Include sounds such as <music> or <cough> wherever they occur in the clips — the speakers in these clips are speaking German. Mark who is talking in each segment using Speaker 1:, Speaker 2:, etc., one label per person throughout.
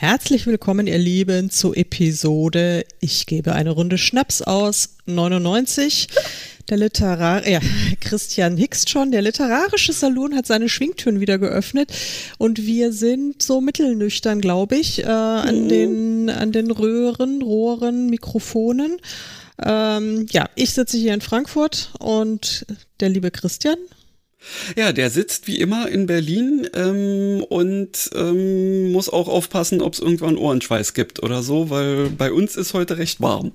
Speaker 1: Herzlich willkommen, ihr Lieben, zur Episode Ich gebe eine Runde Schnaps aus 99. Der Literar ja, <laughs> Christian Hickst schon. Der literarische Salon hat seine Schwingtüren wieder geöffnet und wir sind so mittelnüchtern, glaube ich, äh, an, den, an den Röhren, Rohren, Mikrofonen. Ähm, ja, ich sitze hier in Frankfurt und der liebe Christian
Speaker 2: ja, der sitzt wie immer in Berlin ähm, und ähm, muss auch aufpassen, ob es irgendwann Ohrenschweiß gibt oder so, weil bei uns ist heute recht warm.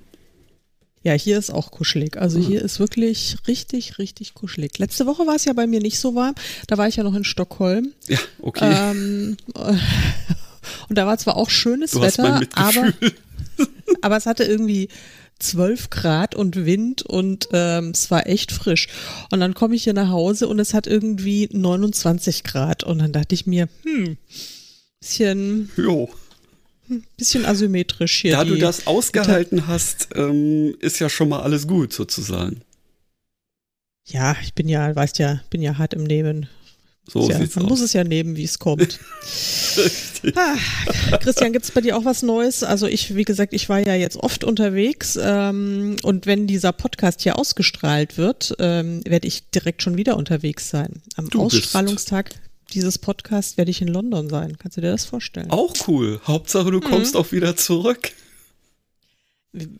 Speaker 1: Ja, hier ist auch kuschelig. Also hier ist wirklich richtig, richtig kuschelig. Letzte Woche war es ja bei mir nicht so warm. Da war ich ja noch in Stockholm.
Speaker 2: Ja, okay.
Speaker 1: Ähm, <laughs> und da war zwar auch schönes
Speaker 2: du
Speaker 1: Wetter,
Speaker 2: aber, <laughs>
Speaker 1: aber es hatte irgendwie 12 Grad und Wind und ähm, es war echt frisch. Und dann komme ich hier nach Hause und es hat irgendwie 29 Grad. Und dann dachte ich mir, hm, bisschen.
Speaker 2: Jo.
Speaker 1: Bisschen asymmetrisch hier.
Speaker 2: Da du das ausgehalten hast, ähm, ist ja schon mal alles gut sozusagen.
Speaker 1: Ja, ich bin ja, weißt ja, bin ja hart im Nehmen.
Speaker 2: So
Speaker 1: ja, man
Speaker 2: aus.
Speaker 1: muss es ja nehmen, wie es kommt. <laughs> ah, Christian, gibt's bei dir auch was Neues? Also ich, wie gesagt, ich war ja jetzt oft unterwegs ähm, und wenn dieser Podcast hier ausgestrahlt wird, ähm, werde ich direkt schon wieder unterwegs sein. Am
Speaker 2: Du bist-
Speaker 1: Ausstrahlungstag dieses Podcasts werde ich in London sein. Kannst du dir das vorstellen?
Speaker 2: Auch cool. Hauptsache, du kommst
Speaker 1: Mhm.
Speaker 2: auch wieder zurück.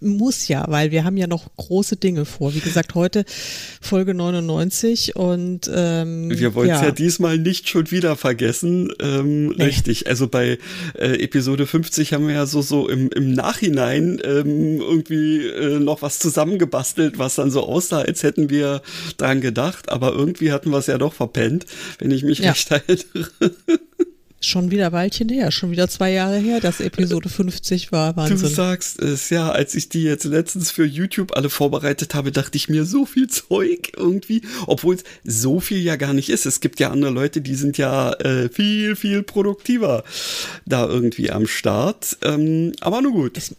Speaker 1: Muss ja, weil wir haben ja noch große Dinge vor. Wie gesagt, heute Folge 99 und ähm,
Speaker 2: Wir wollen es
Speaker 1: ja.
Speaker 2: ja. diesmal nicht schon wieder vergessen. Ähm,
Speaker 1: Nee.
Speaker 2: Richtig. Also bei äh, Episode 50 haben wir ja so, so im, im Nachhinein ähm, irgendwie äh, noch was zusammengebastelt, was dann so aussah, als hätten wir dran gedacht. Aber irgendwie hatten wir es ja doch verpennt, wenn ich mich
Speaker 1: Ja.
Speaker 2: recht <laughs> erinnere.
Speaker 1: Schon wieder Weilchen her, schon wieder zwei Jahre her, dass Episode 50 war.
Speaker 2: Du
Speaker 1: Wahnsinn.
Speaker 2: sagst es, ja, als ich die jetzt letztens für YouTube alle vorbereitet habe, dachte ich mir, so viel Zeug irgendwie, obwohl es so viel ja gar nicht ist. Es gibt ja andere Leute, die sind ja äh, viel, viel produktiver da irgendwie am Start. Ähm, aber nur gut.
Speaker 1: ist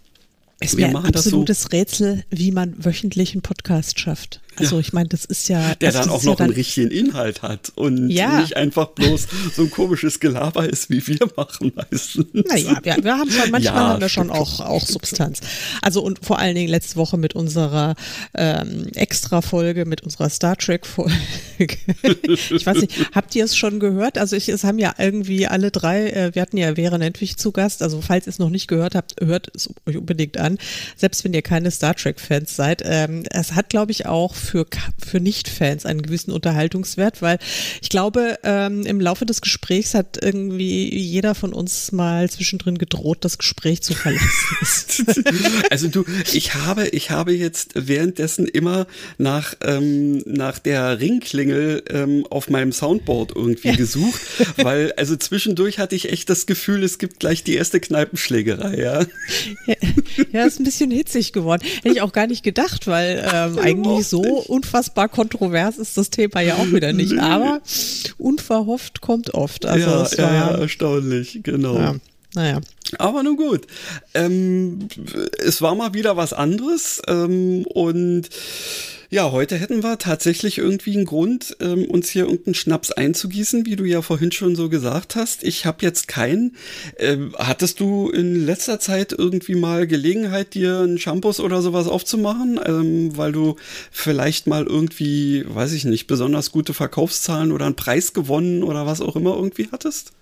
Speaker 2: wir
Speaker 1: mir ein
Speaker 2: das so-
Speaker 1: absolutes Rätsel, wie man wöchentlich einen Podcast schafft. Also
Speaker 2: Ja.
Speaker 1: ich meine, das ist ja
Speaker 2: Der dann auch
Speaker 1: ja
Speaker 2: noch
Speaker 1: dann,
Speaker 2: einen richtigen Inhalt hat und
Speaker 1: Ja.
Speaker 2: nicht einfach bloß so ein komisches Gelaber ist, wie wir machen meistens.
Speaker 1: Naja, wir, wir haben schon, manchmal
Speaker 2: Ja,
Speaker 1: haben wir schon auch, auch Substanz. Also und vor allen Dingen letzte Woche mit unserer ähm, Extra-Folge, mit unserer Star Trek-Folge. <laughs> ich weiß nicht, habt ihr es schon gehört? Also ich, es haben ja irgendwie alle drei, äh, wir hatten ja Vera Nentwich zu Gast, also falls ihr es noch nicht gehört habt, hört es euch unbedingt an, selbst wenn ihr keine Star Trek-Fans seid. Ähm, es hat, glaube ich, auch für, für Nicht-Fans einen gewissen Unterhaltungswert, weil ich glaube, ähm, im Laufe des Gesprächs hat irgendwie jeder von uns mal zwischendrin gedroht, das Gespräch zu verlassen. <laughs> <laughs>
Speaker 2: Also du, ich habe, ich habe jetzt währenddessen immer nach, ähm, nach der Ringklingel ähm, auf meinem Soundboard irgendwie gesucht, <laughs> weil also zwischendurch hatte ich echt das Gefühl, es gibt gleich die erste Kneipenschlägerei, ja.
Speaker 1: ja, ist ein bisschen hitzig geworden. Hätte ich auch gar nicht gedacht, weil ähm, eigentlich so unfassbar kontrovers ist das Thema ja auch wieder nicht. Aber unverhofft kommt oft. Also
Speaker 2: ja,
Speaker 1: es
Speaker 2: ja,
Speaker 1: war,
Speaker 2: erstaunlich, genau.
Speaker 1: ja, naja.
Speaker 2: Aber nun gut. Ähm, es war mal wieder was anderes ähm, und ja, heute hätten wir tatsächlich irgendwie einen Grund, ähm, uns hier irgendeinen Schnaps einzugießen, wie du ja vorhin schon so gesagt hast. Ich habe jetzt keinen. Ähm, hattest du in letzter Zeit irgendwie mal Gelegenheit, dir einen Shampoos oder sowas aufzumachen, ähm, weil du vielleicht mal irgendwie, weiß ich nicht, besonders gute Verkaufszahlen oder einen Preis gewonnen oder was auch immer irgendwie hattest?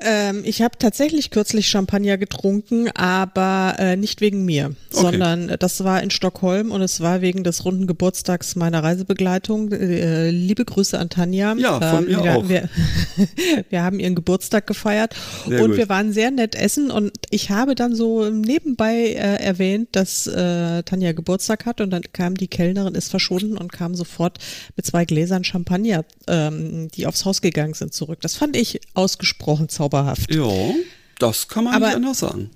Speaker 1: Ähm, ich habe tatsächlich kürzlich Champagner getrunken, aber äh, nicht wegen mir,
Speaker 2: Okay.
Speaker 1: sondern äh, das war in Stockholm und es war wegen des runden Geburtstags meiner Reisebegleitung. Äh, liebe Grüße an Tanja.
Speaker 2: Ja, von mir
Speaker 1: wir,
Speaker 2: auch.
Speaker 1: Wir, <laughs> wir haben ihren Geburtstag gefeiert
Speaker 2: Sehr
Speaker 1: und
Speaker 2: gut.
Speaker 1: wir waren sehr nett essen und ich habe dann so nebenbei äh, erwähnt, dass äh, Tanja Geburtstag hat und dann kam die Kellnerin, ist verschwunden und kam sofort mit zwei Gläsern Champagner, ähm, die aufs Haus gegangen sind, zurück. Das fand ich ausgesprochen zauberhaft.
Speaker 2: Ja, das kann man
Speaker 1: Aber-
Speaker 2: nicht anders sagen.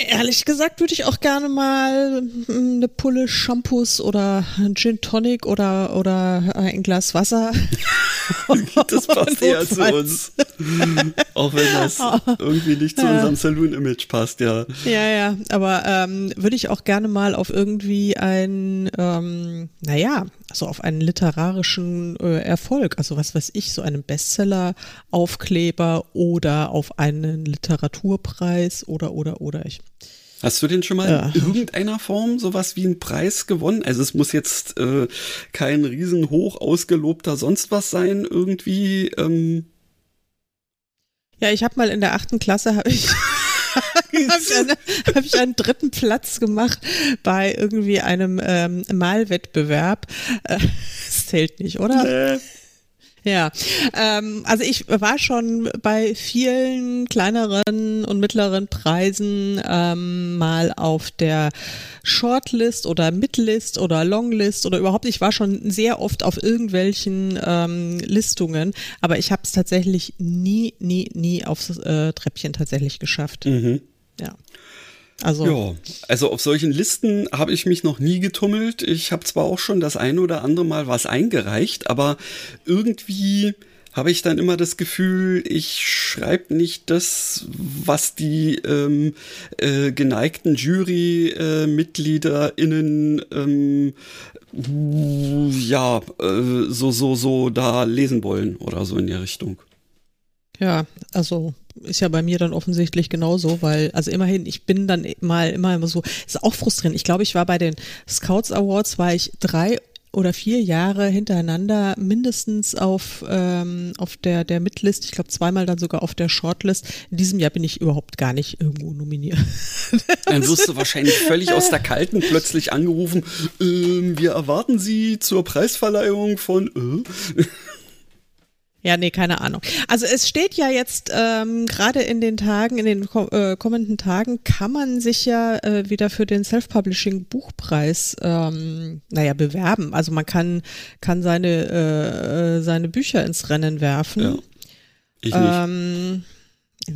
Speaker 1: Ehrlich gesagt würde ich auch gerne mal hm, eine Pulle Shampoos oder ein Gin Tonic oder, oder ein Glas Wasser. <laughs>
Speaker 2: das passt <laughs> eher zu uns. auch wenn das <laughs> irgendwie nicht zu unserem Saloon-Image passt, ja.
Speaker 1: Ja, ja, aber ähm, würde ich auch gerne mal auf irgendwie ein, ähm, naja, also auf einen literarischen äh, Erfolg, also was weiß ich, so einen Bestseller-Aufkleber oder auf einen Literaturpreis oder, oder, oder. Ich
Speaker 2: Hast du denn schon mal ja. in irgendeiner Form sowas wie einen Preis gewonnen? Also es muss jetzt äh, kein riesen hoch ausgelobter sonst was sein, irgendwie. Ähm.
Speaker 1: Ja, ich habe mal in der achten Klasse habe ich habe ich, eine, hab ich einen dritten Platz gemacht bei irgendwie einem ähm, Malwettbewerb. Äh, das zählt nicht, oder? Nee. Ja, ähm, also ich war schon bei vielen kleineren und mittleren Preisen ähm, mal auf der Shortlist oder Midlist oder Longlist oder überhaupt. Ich war schon sehr oft auf irgendwelchen ähm, Listungen, aber ich habe es tatsächlich nie, nie, nie aufs äh, Treppchen tatsächlich geschafft. Mhm. Ja.
Speaker 2: Also, ja, also auf solchen Listen habe ich mich noch nie getummelt. Ich habe zwar auch schon das eine oder andere Mal was eingereicht, aber irgendwie habe ich dann immer das Gefühl, ich schreibe nicht das, was die ähm, äh, geneigten Jury-MitgliederInnen äh, ähm, ja, äh, so, so, so da lesen wollen oder so in der Richtung.
Speaker 1: Ja, also ist ja bei mir dann offensichtlich genauso, weil, also immerhin, ich bin dann mal immer, so, ist auch frustrierend. Ich glaube, ich war bei den Scouts Awards, war ich drei oder vier Jahre hintereinander mindestens auf, ähm, auf der, der Midlist, ich glaube zweimal dann sogar auf der Shortlist. In diesem Jahr bin ich überhaupt gar nicht irgendwo nominiert. <laughs>
Speaker 2: Dann wirst du wahrscheinlich völlig aus der Kalten plötzlich angerufen, ähm, wir erwarten Sie zur Preisverleihung von... Äh.
Speaker 1: Ja, nee, keine Ahnung. Also es steht ja jetzt ähm, gerade in den Tagen, in den äh, kommenden Tagen, kann man sich ja äh, wieder für den Self-Publishing Buchpreis, ähm, naja, bewerben. Also man kann kann seine äh, seine Bücher ins Rennen werfen. Ja. Ich nicht. Ähm,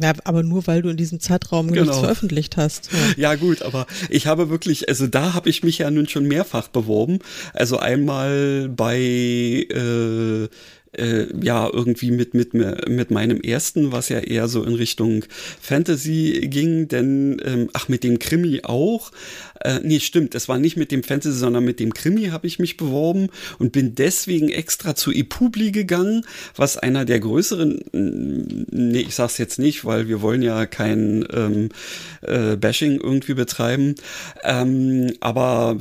Speaker 1: ja, aber nur weil du in diesem Zeitraum genau. nichts veröffentlicht hast.
Speaker 2: Ja. ja. gut, aber ich habe wirklich, also da habe ich mich ja nun schon mehrfach beworben. Also einmal bei äh, äh, ja irgendwie mit mit mit meinem ersten, was ja eher so in Richtung Fantasy ging, denn ähm, ach mit dem Krimi auch, äh, nee, stimmt, es war nicht mit dem Fantasy, sondern mit dem Krimi habe ich mich beworben und bin deswegen extra zu ePubli gegangen, was einer der größeren, nee, ich sag's jetzt nicht, weil wir wollen ja kein ähm, äh, Bashing irgendwie betreiben, ähm, aber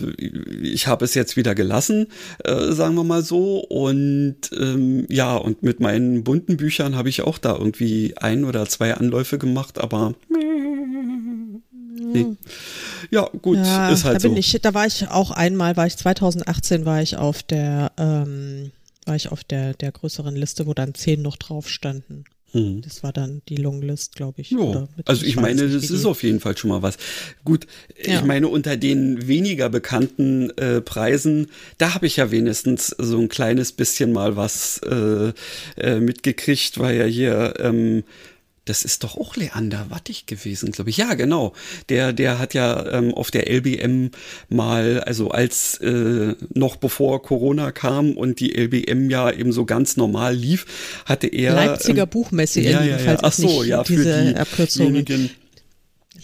Speaker 2: ich habe es jetzt wieder gelassen, äh, sagen wir mal so und ähm, ja, und mit meinen bunten Büchern habe ich auch da irgendwie ein oder zwei Anläufe gemacht, aber <laughs> nee. Ja, gut, ja, ist halt
Speaker 1: da
Speaker 2: so.
Speaker 1: Ich, da war ich auch einmal, war ich 2018 war ich auf der, ähm, war ich auf der, der größeren Liste, wo dann zehn noch drauf standen. Mhm. Das war dann die Longlist, glaube ich.
Speaker 2: Ja, also ich meine, das ist auf jeden Fall schon mal was. Gut, ja. ich meine, unter den weniger bekannten äh, Preisen, da habe ich ja wenigstens so ein kleines bisschen mal was äh, äh, mitgekriegt, weil ja hier ähm, das ist doch auch Leander Wattig gewesen, glaube ich. Ja, genau. Der, der hat ja ähm, auf der LBM mal, also als äh, noch bevor Corona kam und die LBM ja eben so ganz normal lief, hatte er
Speaker 1: Leipziger ähm, Buchmesse.
Speaker 2: Ja, ja, ja. Ach so, ja, für diejenigen,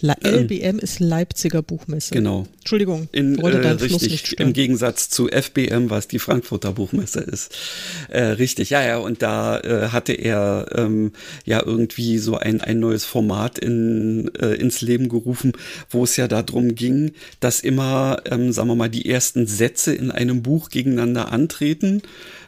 Speaker 1: LBM ist Leipziger Buchmesse.
Speaker 2: Genau.
Speaker 1: Entschuldigung,
Speaker 2: in, wollte äh, richtig, Im Gegensatz zu FBM, was die Frankfurter Buchmesse ist. Äh, richtig, ja, ja. Und da äh, hatte er ähm, ja irgendwie so ein, ein neues Format in, äh, ins Leben gerufen, wo es ja darum ging, dass immer, ähm, sagen wir mal, die ersten Sätze in einem Buch gegeneinander antreten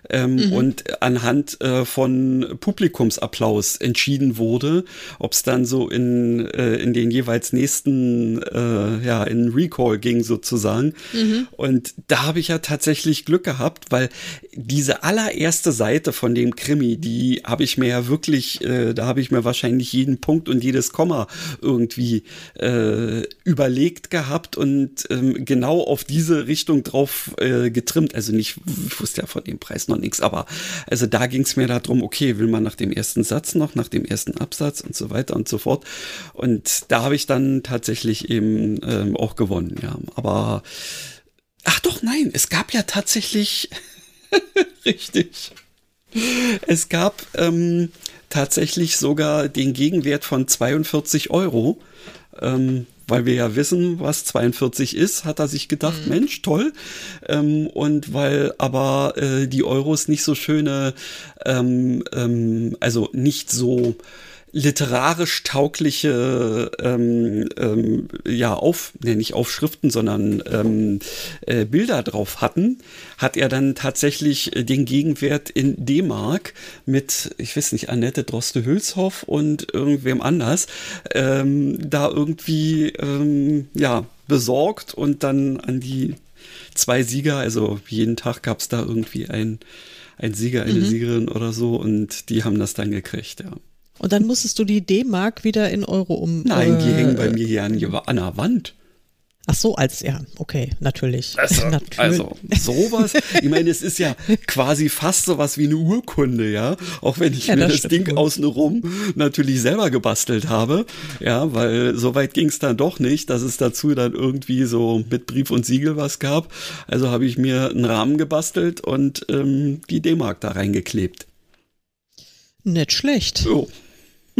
Speaker 2: ähm, mhm. und anhand äh, von Publikumsapplaus entschieden wurde, ob es dann so in, äh, in den jeweils nächsten, äh, ja, in Recall ging sozusagen. Mhm. Und da habe ich ja tatsächlich Glück gehabt, weil diese allererste Seite von dem Krimi, die habe ich mir ja wirklich, äh, da habe ich mir wahrscheinlich jeden Punkt und jedes Komma irgendwie äh, überlegt gehabt und ähm, genau auf diese Richtung drauf äh, getrimmt. Also nicht, ich wusste ja von dem Preis noch nichts. Aber also da ging es mir darum, okay, will man nach dem ersten Satz noch, nach dem ersten Absatz und so weiter und so fort. Und da habe ich dann tatsächlich eben ähm, auch gewonnen, ja. Aber ach doch, nein, es gab ja tatsächlich <laughs> richtig. Es gab ähm, tatsächlich sogar den Gegenwert von 42 Euro. Ähm, weil wir ja wissen, was 42 ist, hat er sich gedacht, mhm. Mensch, toll. Ähm, und weil aber äh, die Euros nicht so schöne, ähm, ähm, also nicht so literarisch taugliche ähm, ähm, ja auf ne, nicht Aufschriften sondern ähm, äh, Bilder drauf hatten hat er dann tatsächlich äh, den Gegenwert in D-Mark mit ich weiß nicht Annette Droste Hülshoff und irgendwem anders ähm, da irgendwie ähm, ja besorgt und dann an die zwei Sieger also jeden Tag gab es da irgendwie ein ein Sieger eine mhm. Siegerin oder so und die haben das dann gekriegt ja
Speaker 1: und dann musstest du die D-Mark wieder in Euro um.
Speaker 2: Nein, die äh, hängen bei mir hier an, an der Wand.
Speaker 1: Ach so, als, ja, okay, natürlich.
Speaker 2: Also, <laughs> natürlich. also sowas, ich meine, es ist ja quasi fast sowas wie eine Urkunde, ja. Auch wenn ich ja, mir das, das Ding außenrum natürlich selber gebastelt habe, ja, weil so weit ging es dann doch nicht, dass es dazu dann irgendwie so mit Brief und Siegel was gab. Also habe ich mir einen Rahmen gebastelt und ähm, die D-Mark da reingeklebt.
Speaker 1: Nicht schlecht. So.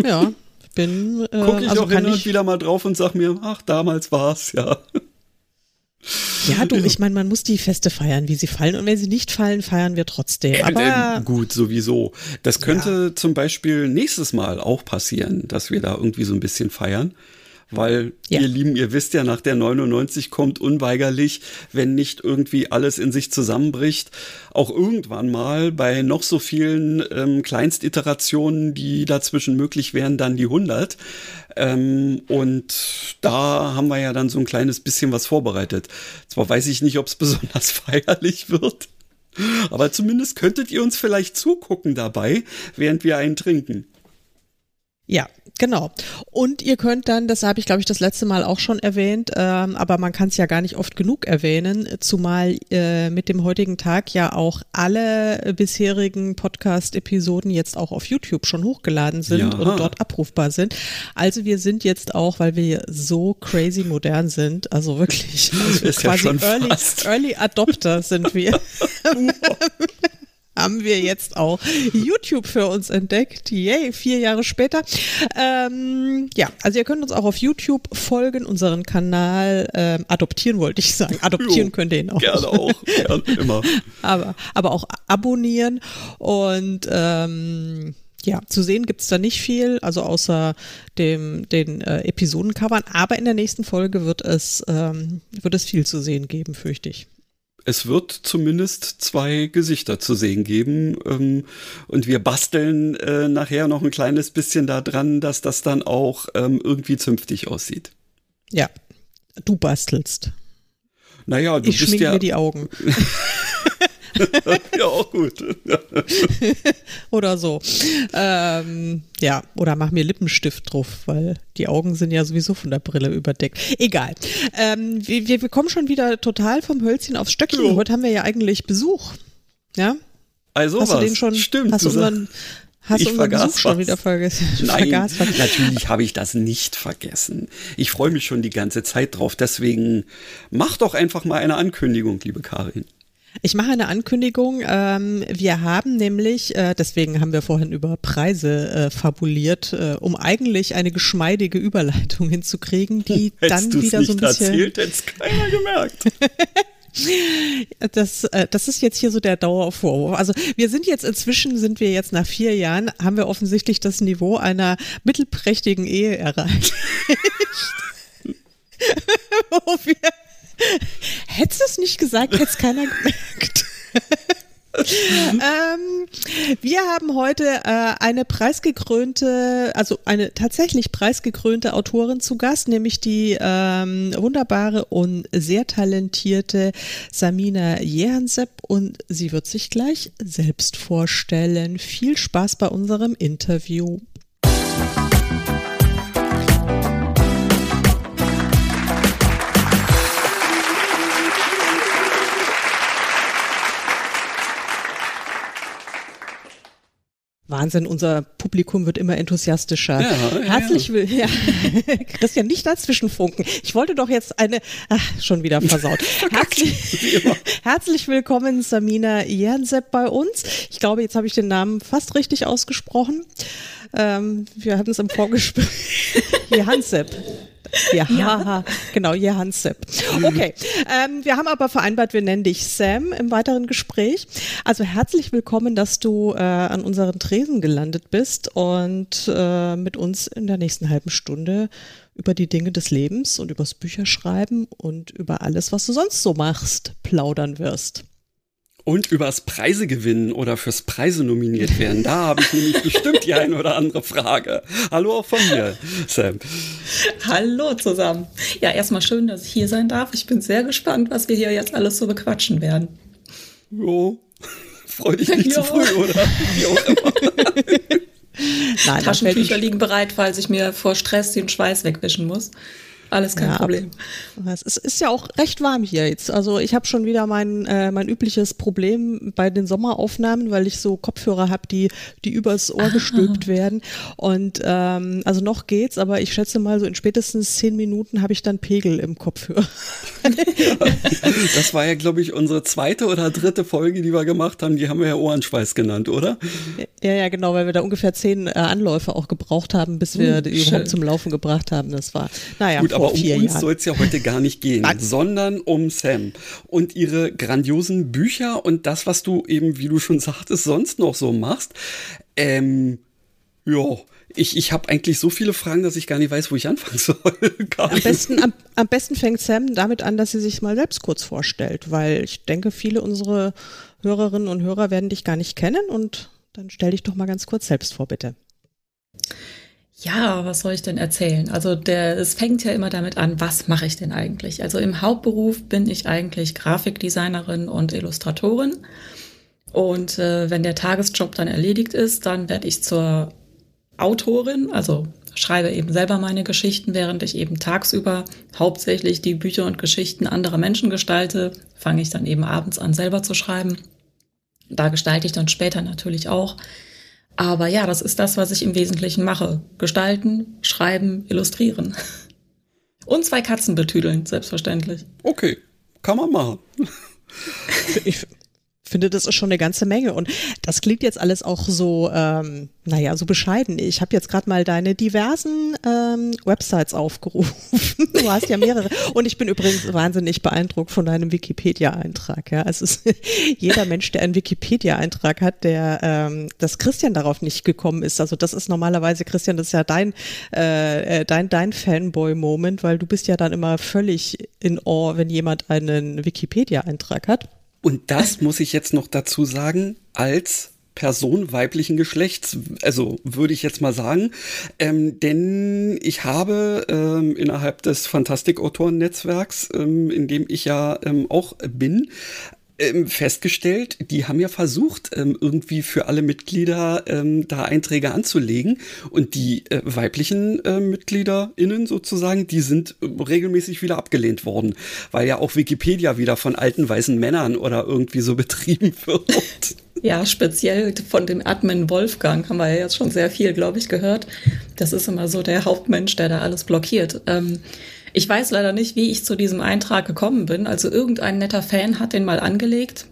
Speaker 1: Ja, bin.
Speaker 2: Äh, Gucke ich also auch hin und wieder mal drauf und sag mir, ach, damals war's, ja.
Speaker 1: Ja, du, ich meine, man muss die Feste feiern, wie sie fallen. Und wenn sie nicht fallen, feiern wir trotzdem. Äh, Aber
Speaker 2: äh, gut, sowieso. Das könnte ja. zum Beispiel nächstes Mal auch passieren, dass wir da irgendwie so ein bisschen feiern weil ja. ihr Lieben, ihr wisst ja, nach der 99 kommt unweigerlich, wenn nicht irgendwie alles in sich zusammenbricht, auch irgendwann mal bei noch so vielen ähm, Kleinstiterationen, die dazwischen möglich wären, dann die 100. Ähm, und da haben wir ja dann so ein kleines bisschen was vorbereitet. Zwar weiß ich nicht, ob es <laughs> besonders feierlich wird. Aber zumindest könntet ihr uns vielleicht zugucken dabei, während wir einen trinken.
Speaker 1: Ja, genau. Und ihr könnt dann, das habe ich glaube ich das letzte Mal auch schon erwähnt, ähm, aber man kann es ja gar nicht oft genug erwähnen, zumal äh, mit dem heutigen Tag ja auch alle bisherigen Podcast-Episoden jetzt auch auf YouTube schon hochgeladen sind ja. und dort abrufbar sind. Also wir sind jetzt auch, weil wir so crazy modern sind, also wirklich also quasi ja Early, Early Adopter sind wir. <laughs> haben wir jetzt auch YouTube für uns entdeckt. Yay, vier Jahre später. Ähm, ja, also ihr könnt uns auch auf YouTube folgen, unseren Kanal ähm, adoptieren, wollte ich sagen. Adoptieren jo, könnt ihr ihn auch.
Speaker 2: Gerne auch, gerne, immer.
Speaker 1: aber, aber auch abonnieren und ähm, ja, zu sehen gibt's da nicht viel, also außer dem, den äh, Episodencovern, aber in der nächsten Folge wird es, ähm, wird es viel zu sehen geben, fürchte ich
Speaker 2: es wird zumindest zwei Gesichter zu sehen geben. Ähm, und wir basteln äh, nachher noch ein kleines bisschen daran, dass das dann auch ähm, irgendwie zünftig aussieht.
Speaker 1: Ja, du bastelst.
Speaker 2: Naja, du
Speaker 1: ich
Speaker 2: bist ja.
Speaker 1: mir die Augen. <laughs> <laughs>
Speaker 2: ja, auch gut. <laughs>
Speaker 1: oder so. Ähm, ja, oder mach mir Lippenstift drauf, weil die Augen sind ja sowieso von der Brille überdeckt. Egal. Ähm, wir, wir kommen schon wieder total vom Hölzchen aufs Stöckchen. Jo. Heute haben wir ja eigentlich Besuch. Ja?
Speaker 2: Also hast was? du den
Speaker 1: schon?
Speaker 2: Stimmt.
Speaker 1: Hast du unseren, Hast ich du vergaß Besuch schon wieder vergessen? <laughs>
Speaker 2: Nein, natürlich habe ich das nicht vergessen. Ich freue mich schon die ganze Zeit drauf. Deswegen mach doch einfach mal eine Ankündigung, liebe Karin.
Speaker 1: Ich mache eine Ankündigung. Ähm, wir haben nämlich, äh, deswegen haben wir vorhin über Preise äh, fabuliert, äh, um eigentlich eine geschmeidige Überleitung <laughs> hinzukriegen, die dann wieder so ein bisschen.
Speaker 2: Erzählt, hätte es keiner gemerkt. <laughs>
Speaker 1: Das, das ist jetzt hier so der Dauervorwurf. Also wir sind jetzt inzwischen, sind wir jetzt nach vier Jahren, haben wir offensichtlich das Niveau einer mittelprächtigen Ehe erreicht. <laughs> Wo wir <laughs> Hättest du es nicht gesagt, hätte es keiner gemerkt. <laughs> ähm, wir haben heute äh, eine preisgekrönte, also eine tatsächlich preisgekrönte Autorin zu Gast, nämlich die ähm, wunderbare und sehr talentierte Samina Jehansepp und sie wird sich gleich selbst vorstellen. Viel Spaß bei unserem Interview. Wahnsinn, unser Publikum wird immer enthusiastischer. Ja, Herzlich ja, ja. <laughs> Christian, nicht dazwischen funken. Ich wollte doch jetzt eine, ach, schon wieder versaut. <laughs> Herzlich, <laughs> herzlich willkommen, Samina Jernsepp bei uns. Ich glaube, jetzt habe ich den Namen fast richtig ausgesprochen. Ähm, wir hatten es im Vorgespräch. <laughs> Jernsepp. Ja, ja. genau, Hans Sepp. Okay, ähm, wir haben aber vereinbart, wir nennen dich Sam im weiteren Gespräch. Also herzlich willkommen, dass du äh, an unseren Tresen gelandet bist und äh, mit uns in der nächsten halben Stunde über die Dinge des Lebens und übers Bücherschreiben und über alles, was du sonst so machst, plaudern wirst.
Speaker 2: Und übers Preise gewinnen oder fürs Preise nominiert werden. Da habe ich nämlich bestimmt die eine oder andere Frage. Hallo auch von mir, Sam.
Speaker 3: Hallo zusammen. Ja, erstmal schön, dass ich hier sein darf. Ich bin sehr gespannt, was wir hier jetzt alles so bequatschen werden.
Speaker 2: Jo, freu dich nicht jo. zu früh, oder? Wie auch immer.
Speaker 3: Nein, Taschentücher liegen bereit, falls ich mir vor Stress den Schweiß wegwischen muss. Alles kein ja, Problem.
Speaker 1: Es ist, ist, ja auch recht warm hier jetzt. Also ich habe schon wieder mein, äh, mein übliches Problem bei den Sommeraufnahmen, weil ich so Kopfhörer habe, die, die übers Ohr ah. gestülpt werden. Und ähm, also noch geht's, aber ich schätze mal, so in spätestens zehn Minuten habe ich dann Pegel im Kopfhörer. <laughs>
Speaker 2: das war ja, glaube ich, unsere zweite oder dritte Folge, die wir gemacht haben. Die haben wir ja Ohrenschweiß genannt, oder?
Speaker 1: Ja, ja, genau, weil wir da ungefähr zehn äh, Anläufe auch gebraucht haben, bis wir uh, die überhaupt zum Laufen gebracht haben. Das war, naja.
Speaker 2: Gut, aber um uns soll es ja heute gar nicht gehen, sondern um Sam und ihre grandiosen Bücher und das, was du eben, wie du schon sagtest, sonst noch so machst. Ähm, ja, ich, ich habe eigentlich so viele Fragen, dass ich gar nicht weiß, wo ich anfangen <laughs> soll.
Speaker 1: am, besten, am, am, besten fängt Sam damit an, dass sie sich mal selbst kurz vorstellt, weil ich denke, viele unserer Hörerinnen und Hörer werden dich gar nicht kennen und dann stell dich doch mal ganz kurz selbst vor, bitte.
Speaker 3: Ja, was soll ich denn erzählen? Also der, es fängt ja immer damit an, was mache ich denn eigentlich? Also im Hauptberuf bin ich eigentlich Grafikdesignerin und Illustratorin. Und äh, wenn der Tagesjob dann erledigt ist, dann werde ich zur Autorin, also schreibe eben selber meine Geschichten, während ich eben tagsüber hauptsächlich die Bücher und Geschichten anderer Menschen gestalte, fange ich dann eben abends an selber zu schreiben. Da gestalte ich dann später natürlich auch. Aber ja, das ist das, was ich im Wesentlichen mache. Gestalten, schreiben, illustrieren. <laughs> Und zwei Katzen betüdeln, selbstverständlich.
Speaker 2: Okay, kann man machen. <laughs>
Speaker 1: Ich, finde, das ist schon eine ganze Menge. Und das klingt jetzt alles auch so, ähm, naja, so bescheiden. Ich habe jetzt gerade mal deine diversen ähm, Websites aufgerufen. <laughs> du hast ja mehrere. Und ich bin übrigens wahnsinnig beeindruckt von deinem Wikipedia-Eintrag. Ja, es ist <laughs> jeder Mensch, der einen Wikipedia-Eintrag hat, der, ähm, dass Christian darauf nicht gekommen ist. Also das ist normalerweise, Christian, das ist ja dein, äh, äh dein, dein Fanboy-Moment, weil du bist ja dann immer völlig in Awe, wenn jemand einen Wikipedia-Eintrag hat.
Speaker 2: Und das muss ich jetzt noch dazu sagen, als Person weiblichen Geschlechts, also würde ich jetzt mal sagen, ähm, denn ich habe ähm, innerhalb des Fantastik-Autoren-Netzwerks, ähm, in dem ich ja ähm, auch bin, ähm, festgestellt, die haben ja versucht, ähm, irgendwie für alle Mitglieder ähm, da Einträge anzulegen. Und die äh, weiblichen äh, MitgliederInnen sozusagen, die sind äh, regelmäßig wieder abgelehnt worden, weil ja auch Wikipedia wieder von alten weißen Männern oder irgendwie so <laughs> betrieben wird.
Speaker 3: Ja, speziell von dem Admin Wolfgang haben wir ja jetzt schon sehr viel, glaube ich, gehört. Das ist immer so der Hauptmensch, der da alles blockiert. Ähm, ich weiß leider nicht, wie ich zu diesem Eintrag gekommen bin. Also irgendein netter Fan hat den mal angelegt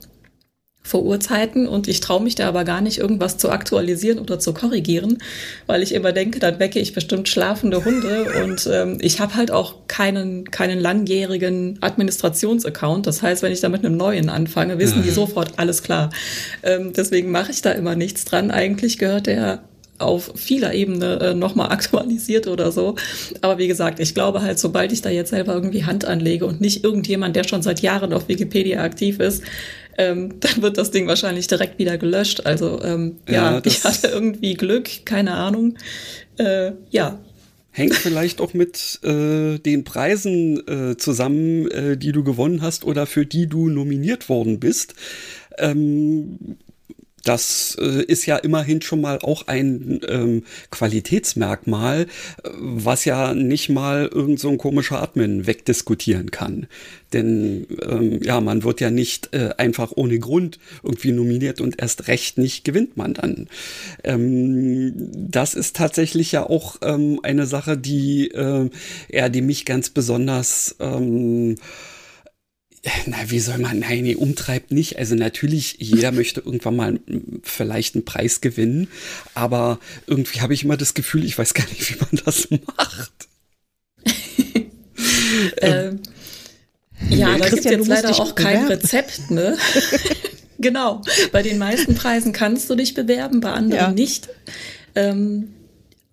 Speaker 3: vor Urzeiten und ich traue mich da aber gar nicht, irgendwas zu aktualisieren oder zu korrigieren, weil ich immer denke, dann wecke ich bestimmt schlafende Hunde und ähm, ich habe halt auch keinen, keinen langjährigen Administrationsaccount. Das heißt, wenn ich da mit einem neuen anfange, wissen die sofort, alles klar. Ähm, deswegen mache ich da immer nichts dran. Eigentlich gehört der auf vieler Ebene äh, nochmal <laughs> aktualisiert oder so. Aber wie gesagt, ich glaube halt, sobald ich da jetzt selber irgendwie Hand anlege und nicht irgendjemand, der schon seit Jahren auf Wikipedia aktiv ist, ähm, <laughs> dann wird das Ding wahrscheinlich direkt wieder gelöscht. Also ähm, ja, ja ich hatte irgendwie Glück, keine Ahnung. Äh, ja,
Speaker 2: hängt vielleicht auch mit äh, den Preisen äh, zusammen, äh, die du gewonnen hast oder für die du nominiert worden bist. Ähm, das äh, ist ja immerhin schon mal auch ein ähm, Qualitätsmerkmal, was ja nicht mal irgend so ein komischer Admin wegdiskutieren kann. Denn ähm, ja, man wird ja nicht äh, einfach ohne Grund irgendwie nominiert und erst recht nicht gewinnt man dann. Ähm, das ist tatsächlich ja auch ähm, eine Sache, die, äh, ja, die mich ganz besonders ähm, na, wie soll man, nein, nee, umtreibt nicht. Also natürlich, jeder möchte irgendwann mal vielleicht einen Preis gewinnen, aber irgendwie habe ich immer das Gefühl, ich weiß gar nicht, wie man das macht. <laughs>
Speaker 3: ähm, ja, da gibt es jetzt leider auch kein bewerben. Rezept, ne? <laughs> genau. Bei den meisten Preisen kannst du dich bewerben, bei anderen ja. nicht. Ähm,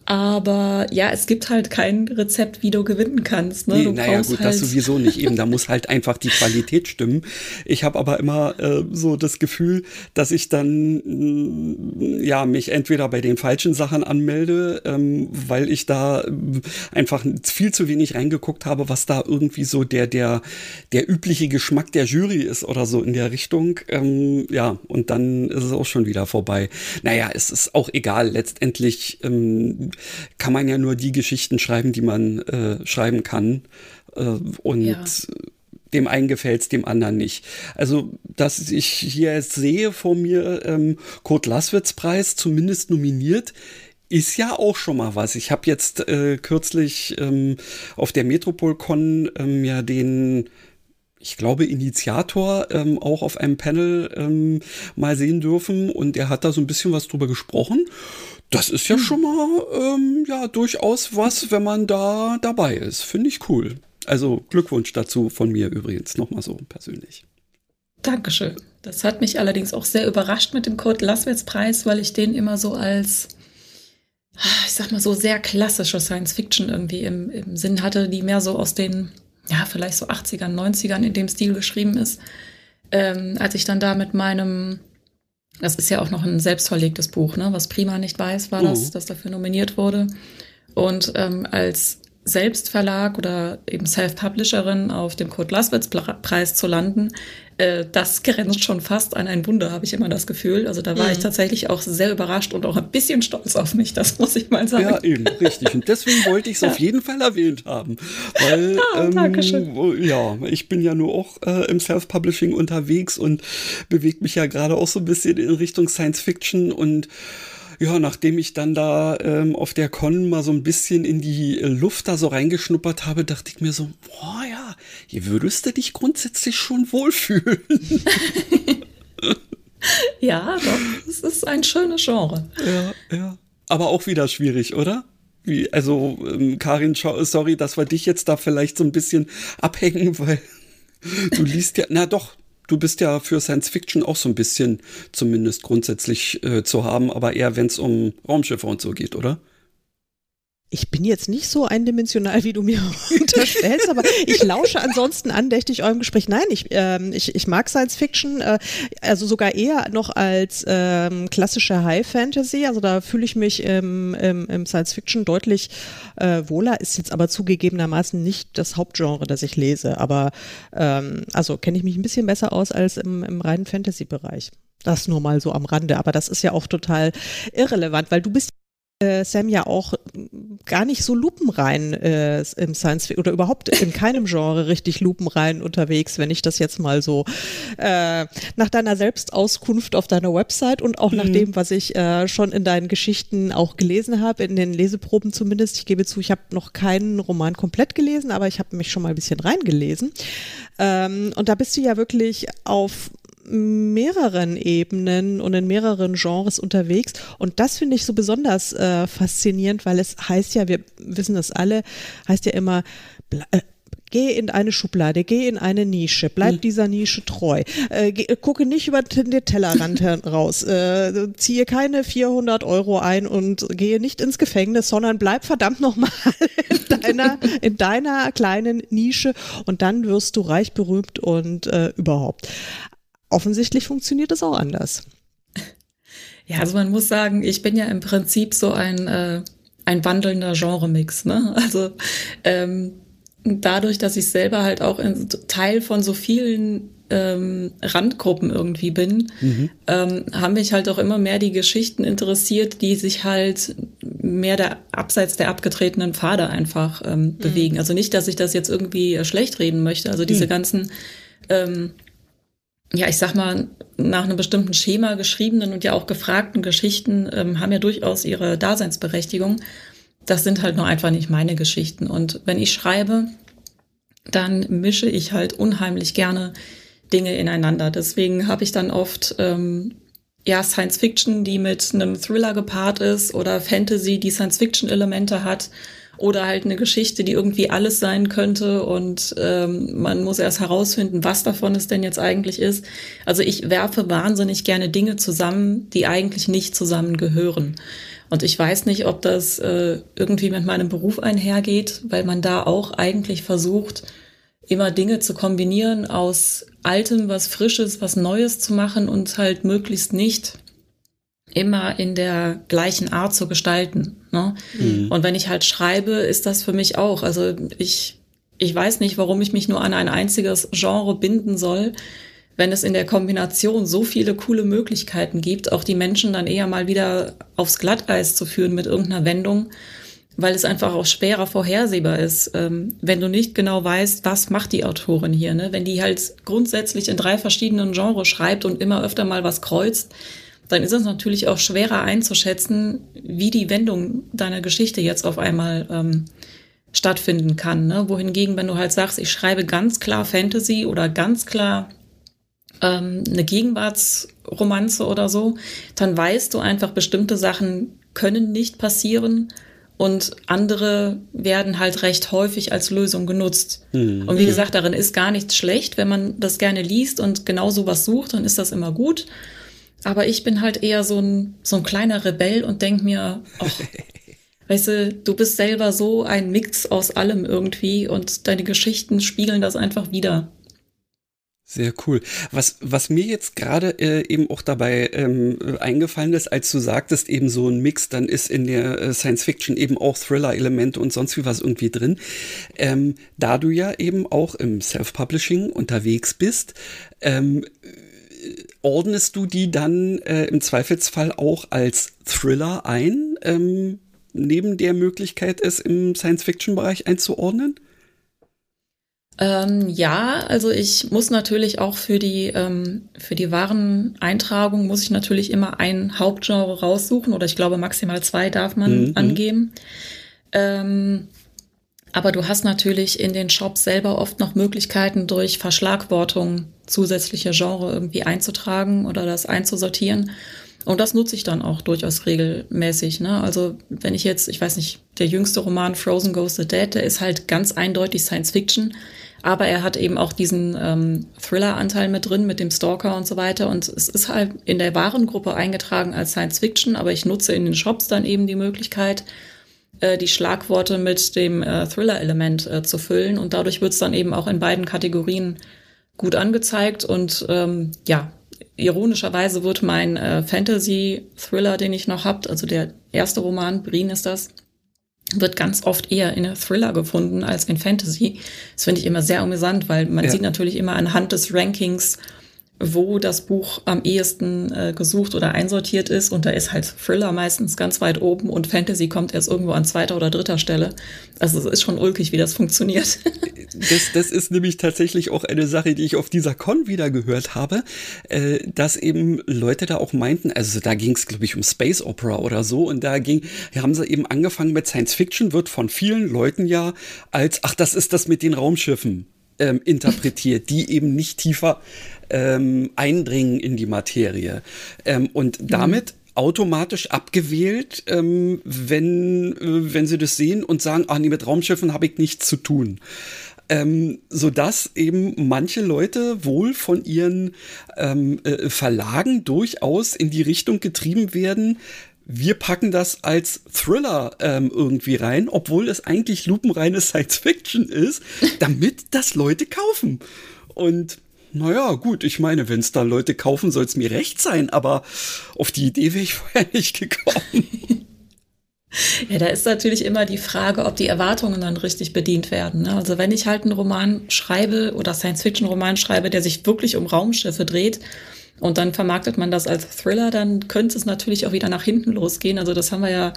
Speaker 3: aber ja, es gibt halt kein Rezept, wie du gewinnen kannst. Ne?
Speaker 2: Nee, naja, gut, halt das sowieso nicht. Eben, da muss halt einfach die Qualität stimmen. Ich habe aber immer äh, so das Gefühl, dass ich dann mh, ja mich entweder bei den falschen Sachen anmelde, ähm, weil ich da äh, einfach viel zu wenig reingeguckt habe, was da irgendwie so der der der übliche Geschmack der Jury ist oder so in der Richtung. Ähm, ja, und dann ist es auch schon wieder vorbei. Naja, es ist auch egal. Letztendlich ähm, kann man ja nur die Geschichten schreiben, die man äh, schreiben kann. Äh, und ja. dem einen gefällt's, dem anderen nicht. Also, dass ich hier jetzt sehe vor mir ähm, Kurt Laswitz Preis zumindest nominiert, ist ja auch schon mal was. Ich habe jetzt äh, kürzlich ähm, auf der Metropolcon ähm, ja den ich glaube, Initiator ähm, auch auf einem Panel ähm, mal sehen dürfen und er hat da so ein bisschen was drüber gesprochen. Das ist ja hm. schon mal ähm, ja durchaus was, wenn man da dabei ist. Finde ich cool. Also Glückwunsch dazu von mir übrigens nochmal so persönlich.
Speaker 3: Dankeschön. Das hat mich allerdings auch sehr überrascht mit dem Code Laswitz-Preis, weil ich den immer so als, ich sag mal so sehr klassische Science Fiction irgendwie im, im Sinn hatte, die mehr so aus den, ja, vielleicht so 80ern, 90ern in dem Stil geschrieben ist. Ähm, als ich dann da mit meinem das ist ja auch noch ein selbstverlegtes Buch, ne? Was Prima nicht weiß, war das, mhm. das dafür nominiert wurde. Und ähm, als Selbstverlag oder eben Self-Publisherin auf dem Kurt Laswitz-Preis zu landen, äh, das <laughs> grenzt schon fast an ein Wunder, habe ich immer das Gefühl. Also da war mhm. ich tatsächlich auch sehr überrascht und auch ein bisschen stolz auf mich, das <laughs> muss ich mal sagen.
Speaker 2: Ja, eben, richtig. Und deswegen wollte ich es <laughs> ja. auf jeden Fall erwähnt haben. Weil, ah, ähm, ja, ich bin ja nur auch äh, im Self-Publishing unterwegs und bewege mich ja gerade auch so ein bisschen in Richtung Science Fiction und ja, nachdem ich dann da ähm, auf der Con mal so ein bisschen in die äh, Luft da so reingeschnuppert habe, dachte ich mir so, boah ja, hier würdest du dich grundsätzlich schon wohlfühlen. <laughs>
Speaker 3: ja, doch, es ist ein schönes Genre.
Speaker 2: Ja, ja. Aber auch wieder schwierig, oder? Wie, also, ähm, Karin, sorry, dass wir dich jetzt da vielleicht so ein bisschen abhängen, weil du liest ja, na doch, du bist ja für Science Fiction auch so ein bisschen zumindest grundsätzlich äh, zu haben, aber eher wenn es um Raumschiffe und so geht, oder?
Speaker 1: Ich bin jetzt nicht so eindimensional, wie du mir <laughs> unterstellst, aber ich lausche ansonsten andächtig eurem Gespräch. Nein, ich, ähm, ich, ich mag Science Fiction, äh, also sogar eher noch als ähm, klassische High Fantasy. Also da fühle ich mich im, im, im Science Fiction deutlich äh, wohler. Ist jetzt aber zugegebenermaßen nicht das Hauptgenre, das ich lese. Aber ähm, also kenne ich mich ein bisschen besser aus als im, im reinen Fantasy-Bereich. Das nur mal so am Rande, aber das ist ja auch total irrelevant, weil du bist äh, Sam ja auch gar nicht so lupenrein äh, im Science oder überhaupt in keinem Genre richtig lupenrein unterwegs, wenn ich das jetzt mal so äh, nach deiner Selbstauskunft auf deiner Website und auch mhm. nach dem, was ich äh, schon in deinen Geschichten auch gelesen habe, in den Leseproben zumindest. Ich gebe zu, ich habe noch keinen Roman komplett gelesen, aber ich habe mich schon mal ein bisschen reingelesen. Ähm, und da bist du ja wirklich auf mehreren Ebenen und in mehreren Genres unterwegs. Und das finde ich so besonders äh, faszinierend, weil es heißt ja, wir wissen das alle, heißt ja immer, äh, geh in eine Schublade, geh in eine Nische, bleib hm. dieser Nische treu, äh, geh, gucke nicht über den Tellerrand <laughs> raus, äh, ziehe keine 400 Euro ein und gehe nicht ins Gefängnis, sondern bleib verdammt nochmal in <laughs> deiner, in deiner kleinen Nische und dann wirst du reich, berühmt und äh, überhaupt offensichtlich funktioniert es auch anders. <laughs>
Speaker 3: Ja, also man muss sagen, ich bin ja im Prinzip so ein, äh, ein wandelnder Genremix. Ne? <laughs> Also ähm, dadurch, dass ich selber halt auch in, Teil von so vielen ähm, Randgruppen irgendwie bin, mhm. ähm, haben mich halt auch immer mehr die Geschichten interessiert, die sich halt mehr der abseits der abgetretenen Pfade einfach ähm, mhm. bewegen. Also nicht, dass ich das jetzt irgendwie äh, schlecht reden möchte. Also diese mhm. ganzen ähm, ja, ich sag mal, nach einem bestimmten Schema geschriebenen und ja auch gefragten Geschichten ähm, haben ja durchaus ihre Daseinsberechtigung. Das sind halt nur einfach nicht meine Geschichten. Und wenn ich schreibe, dann mische ich halt unheimlich gerne Dinge ineinander. Deswegen habe ich dann oft ähm, ja Science Fiction, die mit einem Thriller gepaart ist oder Fantasy, die Science Fiction Elemente hat oder halt eine Geschichte, die irgendwie alles sein könnte und ähm, man muss erst herausfinden, was davon es denn jetzt eigentlich ist. Also ich werfe wahnsinnig gerne Dinge zusammen, die eigentlich nicht zusammengehören. Und ich weiß nicht, ob das äh, irgendwie mit meinem Beruf einhergeht, weil man da auch eigentlich versucht, immer Dinge zu kombinieren aus Altem, was Frisches, was Neues zu machen und halt möglichst nicht immer in der gleichen Art zu gestalten. Ne? Mhm. Und wenn ich halt schreibe, ist das für mich auch. Also ich, ich weiß nicht, warum ich mich nur an ein einziges Genre binden soll, wenn es in der Kombination so viele coole Möglichkeiten gibt, auch die Menschen dann eher mal wieder aufs Glatteis zu führen mit irgendeiner Wendung, weil es einfach auch schwerer vorhersehbar ist, ähm, wenn du nicht genau weißt, was macht die Autorin hier. Ne? Wenn die halt grundsätzlich in drei verschiedenen Genres schreibt und immer öfter mal was kreuzt, dann ist es natürlich auch schwerer einzuschätzen, wie die Wendung deiner Geschichte jetzt auf einmal ähm, stattfinden kann. Ne? Wohingegen, wenn du halt sagst, ich schreibe ganz klar Fantasy oder ganz klar ähm, eine Gegenwartsromanze oder so, dann weißt du einfach, bestimmte Sachen können nicht passieren und andere werden halt recht häufig als Lösung genutzt. Mhm. Und wie gesagt, darin ist gar nichts schlecht. Wenn man das gerne liest und genau sowas sucht, dann ist das immer gut. Aber ich bin halt eher so ein, so ein kleiner Rebell und denk mir, ach, <laughs> weißt du, du bist selber so ein Mix aus allem irgendwie und deine Geschichten spiegeln das einfach wieder.
Speaker 2: Sehr cool. Was, was mir jetzt gerade äh, eben auch dabei ähm, eingefallen ist, als du sagtest, eben so ein Mix, dann ist in der äh, Science Fiction eben auch Thriller-Elemente und sonst wie was irgendwie drin. Ähm, da du ja eben auch im Self-Publishing unterwegs bist, ähm, ordnest du die dann äh, im Zweifelsfall auch als Thriller ein, ähm, neben der Möglichkeit, es im Science-Fiction-Bereich einzuordnen?
Speaker 3: Ähm, ja, also ich muss natürlich auch für die ähm, für die Wareneintragung muss ich natürlich immer ein Hauptgenre raussuchen oder ich glaube maximal zwei darf man mhm. angeben. Ähm, aber du hast natürlich in den Shops selber oft noch Möglichkeiten, durch Verschlagwortung zusätzliche Genre irgendwie einzutragen oder das einzusortieren. Und das nutze ich dann auch durchaus regelmäßig. Ne? Also wenn ich jetzt, ich weiß nicht, der jüngste Roman Frozen Goes the Dead, der ist halt ganz eindeutig Science Fiction, aber er hat eben auch diesen ähm, Thriller-Anteil mit drin, mit dem Stalker und so weiter. Und es ist halt in der Warengruppe eingetragen als Science Fiction, aber ich nutze in den Shops dann eben die Möglichkeit, äh, die Schlagworte mit dem äh, Thriller-Element äh, zu füllen. Und dadurch wird es dann eben auch in beiden Kategorien gut angezeigt. Und ähm, ja, ironischerweise wird mein äh, Fantasy-Thriller, den ich noch habt, also der erste Roman, Breen ist das, wird ganz oft eher in Thriller gefunden als in Fantasy. Das finde ich immer sehr amüsant, weil man ja. sieht natürlich immer anhand des Rankings, wo das Buch am ehesten äh, gesucht oder einsortiert ist. Und da ist halt Thriller meistens ganz weit oben und Fantasy kommt erst irgendwo an zweiter oder dritter Stelle. Also es ist schon ulkig, wie das funktioniert. <laughs>
Speaker 2: Das, das ist nämlich tatsächlich auch eine Sache, die ich auf dieser Con wieder gehört habe, äh, dass eben Leute da auch meinten, also da ging es, glaube ich, um Space Opera oder so. Und da ging, haben sie eben angefangen mit Science Fiction, wird von vielen Leuten ja als, ach, das ist das mit den Raumschiffen ähm, interpretiert, die eben nicht tiefer ähm, eindringen in die Materie. Ähm, und mhm. damit automatisch abgewählt, ähm, wenn, äh, wenn sie das sehen und sagen, ah nee, mit Raumschiffen habe ich nichts zu tun. Ähm, so dass eben manche Leute wohl von ihren ähm, äh, Verlagen durchaus in die Richtung getrieben werden, wir packen das als Thriller ähm, irgendwie rein, obwohl es eigentlich lupenreine Science Fiction ist, <laughs> damit das Leute kaufen. Und naja, gut, ich meine, wenn es da Leute kaufen, soll es mir recht sein, aber auf die Idee wäre ich <laughs> vorher nicht gekommen. <laughs>
Speaker 3: Ja, da ist natürlich immer die Frage, ob die Erwartungen dann richtig bedient werden. Ne? Also wenn ich halt einen Roman schreibe oder Science-Fiction-Roman schreibe, der sich wirklich um Raumschiffe dreht und dann vermarktet man das als Thriller, dann könnte es natürlich auch wieder nach hinten losgehen. Also das haben wir ja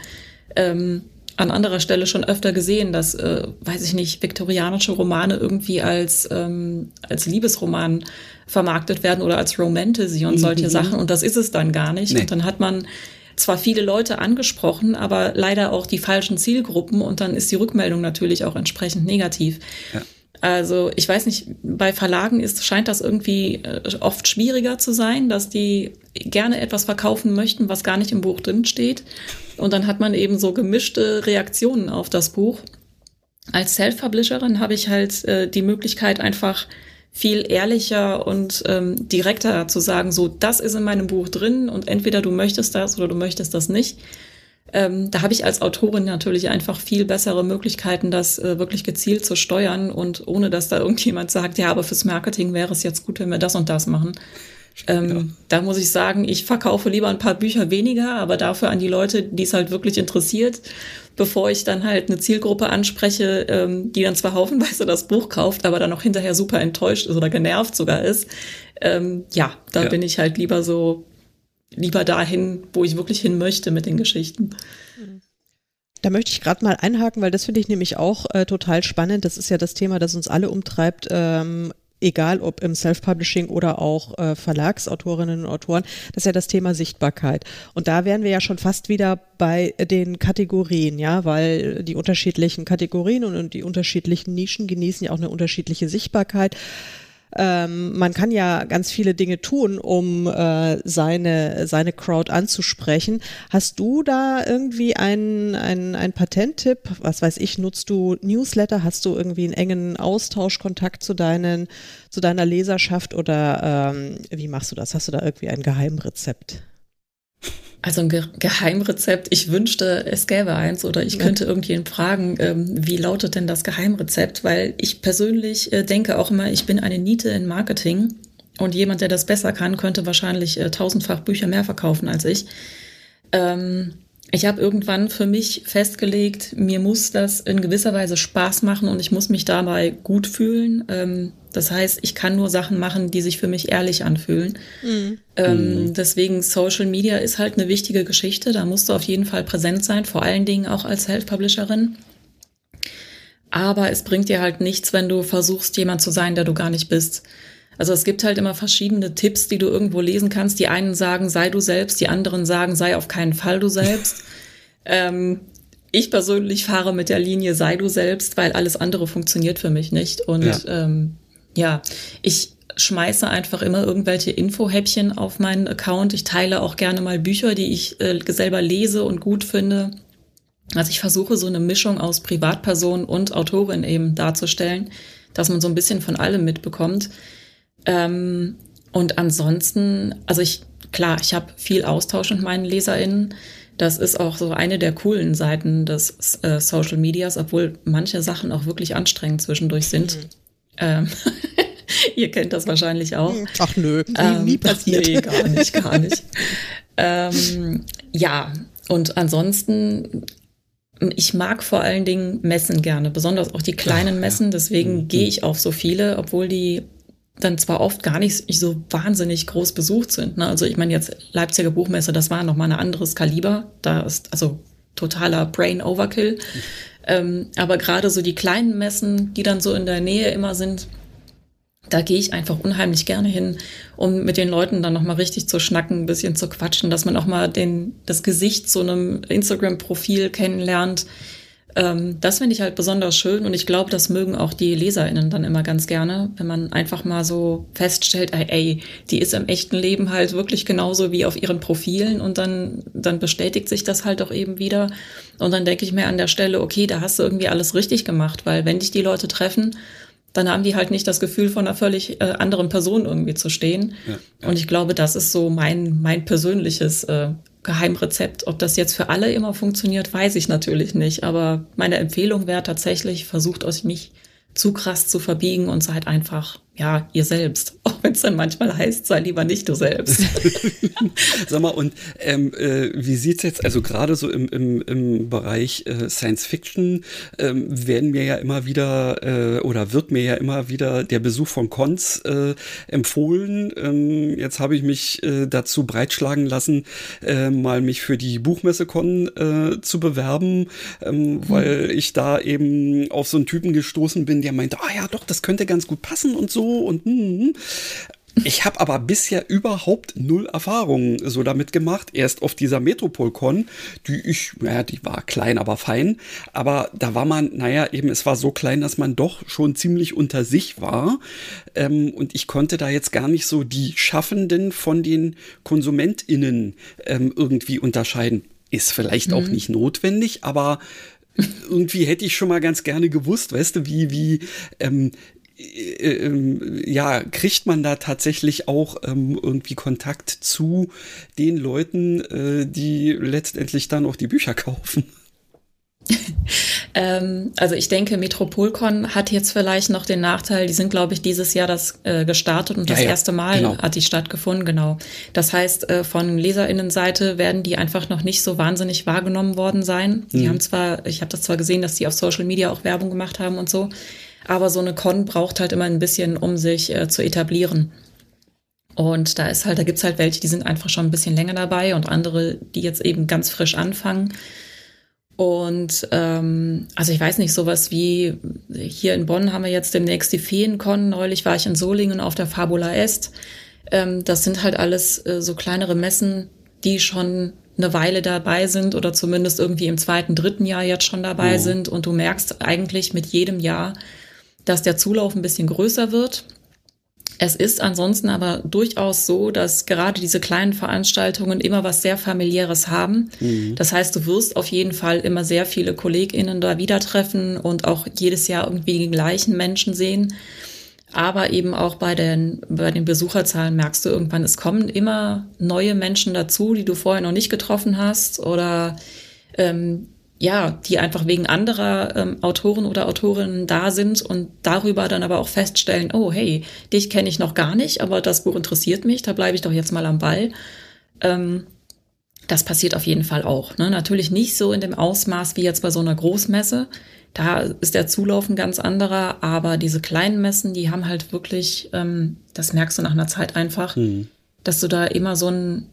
Speaker 3: ähm, an anderer Stelle schon öfter gesehen, dass, äh, weiß ich nicht, viktorianische Romane irgendwie als, ähm, als Liebesroman vermarktet werden oder als Romantasy und solche mhm. Sachen. Und das ist es dann gar nicht. Nee. Und dann hat man zwar viele Leute angesprochen, aber leider auch die falschen Zielgruppen und dann ist die Rückmeldung natürlich auch entsprechend negativ. Ja. Also ich weiß nicht, bei Verlagen ist, scheint das irgendwie äh, oft schwieriger zu sein, dass die gerne etwas verkaufen möchten, was gar nicht im Buch drin steht. Und dann hat man eben so gemischte Reaktionen auf das Buch. Als Self-Publisherin habe ich halt äh, die Möglichkeit, einfach viel ehrlicher und ähm, direkter zu sagen, so, das ist in meinem Buch drin und entweder du möchtest das oder du möchtest das nicht. Ähm, da habe ich als Autorin natürlich einfach viel bessere Möglichkeiten, das äh, wirklich gezielt zu steuern und ohne dass da irgendjemand sagt, ja, aber fürs Marketing wäre es jetzt gut, wenn wir das und das machen. Ähm, ja. Da muss ich sagen, ich verkaufe lieber ein paar Bücher weniger, aber dafür an die Leute, die es halt wirklich interessiert, bevor ich dann halt eine Zielgruppe anspreche, ähm, die dann zwar haufenweise das Buch kauft, aber dann auch hinterher super enttäuscht ist oder genervt sogar ist. Ähm, ja, da ja. bin ich halt lieber so, lieber dahin, wo ich wirklich hin möchte mit den Geschichten.
Speaker 1: Da möchte ich gerade mal einhaken, weil das finde ich nämlich auch äh, total spannend. Das ist ja das Thema, das uns alle umtreibt. Ähm, egal ob im Self-Publishing oder auch äh, Verlagsautorinnen und Autoren, das ist ja das Thema Sichtbarkeit. Und da wären wir ja schon fast wieder bei den Kategorien, ja, weil die unterschiedlichen Kategorien und, und die unterschiedlichen Nischen genießen ja auch eine unterschiedliche Sichtbarkeit ähm, man kann ja ganz viele Dinge tun, um äh, seine, seine Crowd anzusprechen. Hast du da irgendwie einen, einen, einen Patenttipp? Was weiß ich, nutzt du Newsletter? Hast du irgendwie einen engen Austausch, Kontakt zu deinen, zu deiner Leserschaft oder ähm, wie machst du das? Hast du da irgendwie ein Geheimrezept?
Speaker 3: Also ein Ge Geheimrezept. Ich wünschte, es gäbe eins oder ich könnte ja. irgendjemanden fragen, ähm, wie lautet denn das Geheimrezept? Weil ich persönlich äh, denke auch immer, ich bin eine Niete in Marketing und jemand, der das besser kann, könnte wahrscheinlich äh, tausendfach Bücher mehr verkaufen als ich. Ähm, ich habe irgendwann für mich festgelegt, mir muss das in gewisser Weise Spaß machen und ich muss mich dabei gut fühlen. Ähm, das heißt, ich kann nur Sachen machen, die sich für mich ehrlich anfühlen. Mhm. Ähm, mhm. deswegen Social Media ist halt eine wichtige Geschichte. Da musst du auf jeden Fall präsent sein, vor allen Dingen auch als Self-Publisherin. Aber es bringt dir halt nichts, wenn du versuchst, jemand zu sein, der du gar nicht bist. Also es gibt halt immer verschiedene Tipps, die du irgendwo lesen kannst. Die einen sagen, sei du selbst, die anderen sagen, sei auf keinen Fall du selbst. <laughs> ähm, ich persönlich fahre mit der Linie, sei du selbst, weil alles andere funktioniert für mich nicht. Und ja, ähm, ja ich schmeiße einfach immer irgendwelche Infohäppchen auf meinen Account. Ich teile auch gerne mal Bücher, die ich äh, selber lese und gut finde. Also ich versuche so eine Mischung aus Privatperson und Autorin eben darzustellen, dass man so ein bisschen von allem mitbekommt. Ähm, und ansonsten, also ich, klar, ich habe viel Austausch mit meinen LeserInnen. Das ist auch so eine der coolen Seiten des äh, Social Medias, obwohl manche Sachen auch wirklich anstrengend zwischendurch sind. Mhm. Ähm, <laughs> ihr kennt das wahrscheinlich auch.
Speaker 1: Ach nö, ähm, nie passiert.
Speaker 3: Nee, gar nicht, gar <laughs> nicht. ähm, ja, und ansonsten ich mag vor allen Dingen Messen gerne, besonders auch die kleinen Ach, Messen. Deswegen mhm. gehe ich auf so viele, obwohl die dann zwar oft gar nicht so wahnsinnig groß besucht sind. Ne? Also ich meine jetzt Leipziger Buchmesse, das war nochmal ein anderes Kaliber. Da ist also totaler Brain Overkill. Ähm, aber gerade so die kleinen Messen, die dann so in der Nähe immer sind, da gehe ich einfach unheimlich gerne hin, um mit den Leuten dann nochmal richtig zu schnacken, ein bisschen zu quatschen, dass man auch mal den, das Gesicht zu einem Instagram-Profil kennenlernt, ähm, das finde ich halt besonders schön und ich glaube, das mögen auch die LeserInnen dann immer ganz gerne, wenn man einfach mal so feststellt, ey, die ist im echten Leben halt wirklich genauso wie auf ihren Profilen und dann, dann bestätigt sich das halt auch eben wieder. Und dann denke ich mir an der Stelle, okay, da hast du irgendwie alles richtig gemacht, weil wenn dich die Leute treffen, dann haben die halt nicht das Gefühl, von einer völlig äh, anderen Person irgendwie zu stehen. Ja, ja. Und ich glaube, das ist so mein, mein persönliches äh, Geheimrezept. Ob das jetzt für alle immer funktioniert, weiß ich natürlich nicht. Aber meine Empfehlung wäre tatsächlich, versucht euch nicht zu krass zu verbiegen und seid einfach, ja, ihr selbst. <laughs> Auch wenn es dann manchmal heißt, sei lieber nicht du selbst. <laughs>
Speaker 2: Sag mal, und ähm, äh, wie sieht's jetzt, also gerade so im, im, im Bereich äh, Science Fiction ähm, werden mir ja immer wieder äh, oder wird mir ja immer wieder der Besuch von Cons äh, empfohlen. Ähm, jetzt habe ich mich äh, dazu breitschlagen lassen, äh, mal mich für die Buchmesse Con zu bewerben, hm. weil ich da eben auf so einen Typen gestoßen bin, der meinte, ah ja, doch, das könnte ganz gut passen und so und hm, hm, hm. Ich habe aber bisher überhaupt null Erfahrungen so damit gemacht. Erst auf dieser Metropolcon, die ich, naja, die war klein, aber fein. Aber da war man, naja, eben, es war so klein, dass man doch schon ziemlich unter sich war. Ähm, und ich konnte da jetzt gar nicht so die Schaffenden von den KonsumentInnen ähm, irgendwie unterscheiden. Ist vielleicht mhm. auch nicht notwendig, aber irgendwie hätte ich schon mal ganz gerne gewusst, weißt du, wie, wie, ähm, äh, ähm, ja, kriegt man da tatsächlich auch ähm, irgendwie Kontakt zu den Leuten, äh, die letztendlich dann auch die Bücher <laughs> kaufen?
Speaker 3: ähm, also ich denke, Metropolcon hat jetzt vielleicht noch den Nachteil, die sind, glaube ich, dieses Jahr das äh, gestartet und ja, das ja, erste Mal genau. hat die stattgefunden, genau. Das heißt, äh, von Leserinnenseite werden die einfach noch nicht so wahnsinnig wahrgenommen worden sein. Die mhm. haben zwar, ich habe das zwar gesehen, dass die auf Social Media auch Werbung gemacht haben und so, aber so eine Con braucht halt immer ein bisschen, um sich äh, zu etablieren. Und da ist halt, da gibt's halt welche, die sind einfach schon ein bisschen länger dabei und andere, die jetzt eben ganz frisch anfangen. Und ähm, also ich weiß nicht, sowas wie hier in Bonn haben wir jetzt demnächst die Feencon. Neulich war ich in Solingen auf der Fabula Est. Ähm, das sind halt alles äh, so kleinere Messen, die schon eine Weile dabei sind oder zumindest irgendwie im zweiten, dritten Jahr jetzt schon dabei oh. sind. Und du merkst eigentlich mit jedem Jahr, dass der Zulauf ein bisschen größer wird. Es ist ansonsten aber durchaus so, dass gerade diese kleinen Veranstaltungen immer was sehr familiäres haben. Mhm. Das heißt, du wirst auf jeden Fall immer sehr viele KollegInnen da wieder treffen und auch jedes Jahr irgendwie die gleichen Menschen sehen. Aber eben auch bei den, bei den Besucherzahlen merkst du irgendwann, es kommen immer neue Menschen dazu, die du vorher noch nicht getroffen hast oder ähm, ja, die einfach wegen anderer ähm, Autoren oder Autorinnen da sind und darüber dann aber auch feststellen, oh hey, dich kenne ich noch gar nicht, aber das Buch interessiert mich, da bleibe ich doch jetzt mal am Ball. Ähm, das passiert auf jeden Fall auch. Ne? Natürlich nicht so in dem Ausmaß wie jetzt bei so einer Großmesse. Da ist der Zulauf ein ganz anderer, aber diese kleinen Messen, die haben halt wirklich, ähm, das merkst du nach einer Zeit einfach, mhm. dass du da immer so ein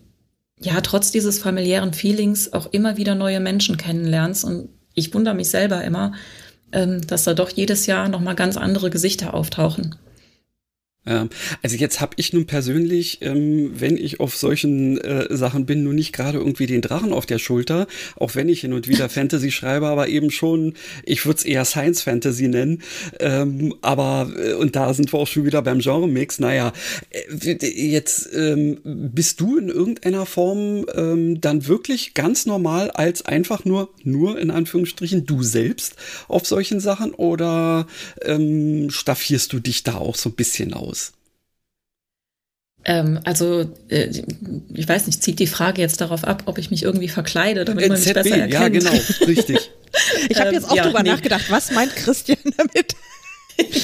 Speaker 3: ja, trotz dieses familiären Feelings auch immer wieder neue Menschen kennenlernst. Und ich wundere mich selber immer, ähm, dass da doch jedes Jahr nochmal ganz andere Gesichter auftauchen.
Speaker 2: Also jetzt habe ich nun persönlich, ähm, wenn ich auf solchen äh, Sachen bin, nun nicht gerade irgendwie den Drachen auf der Schulter, auch wenn ich hin und wieder <laughs> Fantasy schreibe, aber eben schon, ich würde es eher Science Fantasy nennen. Ähm, aber, äh, und da sind wir auch schon wieder beim Genre-Mix. Naja, äh, jetzt ähm, bist du in irgendeiner Form dann wirklich ganz normal als einfach nur, nur in Anführungsstrichen, du selbst auf solchen Sachen oder staffierst du dich da auch so ein bisschen aus?
Speaker 3: Ähm, also, äh, ich weiß nicht, zieht die Frage jetzt darauf ab, ob ich mich irgendwie verkleide, damit man mich besser erkennt.
Speaker 2: Ja, genau, richtig. <laughs>
Speaker 1: ich habe jetzt auch ähm, drüber nee. nachgedacht, was meint Christian <laughs> damit? <laughs>